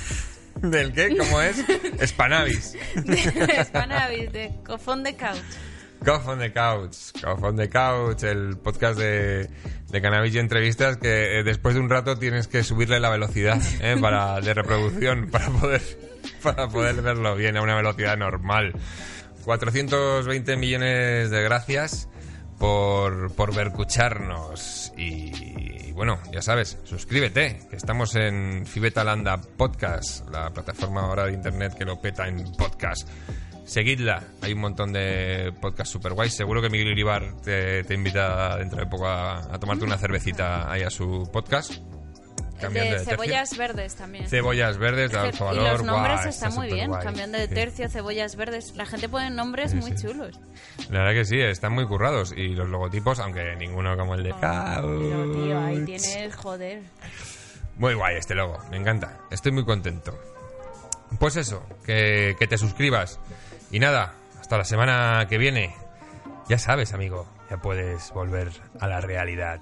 ¿Del qué? ¿Cómo es? Spanavis. de Spanavis, de de Couch. Cough on the Couch, Cough on the Couch, el podcast de, de cannabis y entrevistas que eh, después de un rato tienes que subirle la velocidad eh, para, de reproducción para poder, para poder verlo bien a una velocidad normal. 420 millones de gracias por, por vercucharnos y, bueno, ya sabes, suscríbete, que estamos en Fibetalanda Podcast, la plataforma ahora de internet que lo peta en podcast. Seguidla, hay un montón de podcasts super guays. Seguro que Miguel Iribar te, te invita dentro de poco a, a tomarte una cervecita ahí a su podcast. De cebollas verdes también. Cebollas verdes de alto y valor. los nombres están está muy bien, cambiando de Sí. tercio, cebollas verdes. La gente pone nombres Sí, muy sí. chulos. La verdad que sí, están muy currados. Y los logotipos, aunque ninguno como el de Pero tío, ahí tienes, joder. Muy guay este logo, me encanta. Estoy muy contento. Pues eso, que, que te suscribas. Y nada, hasta la semana que viene. Ya sabes, amigo, ya puedes volver a la realidad.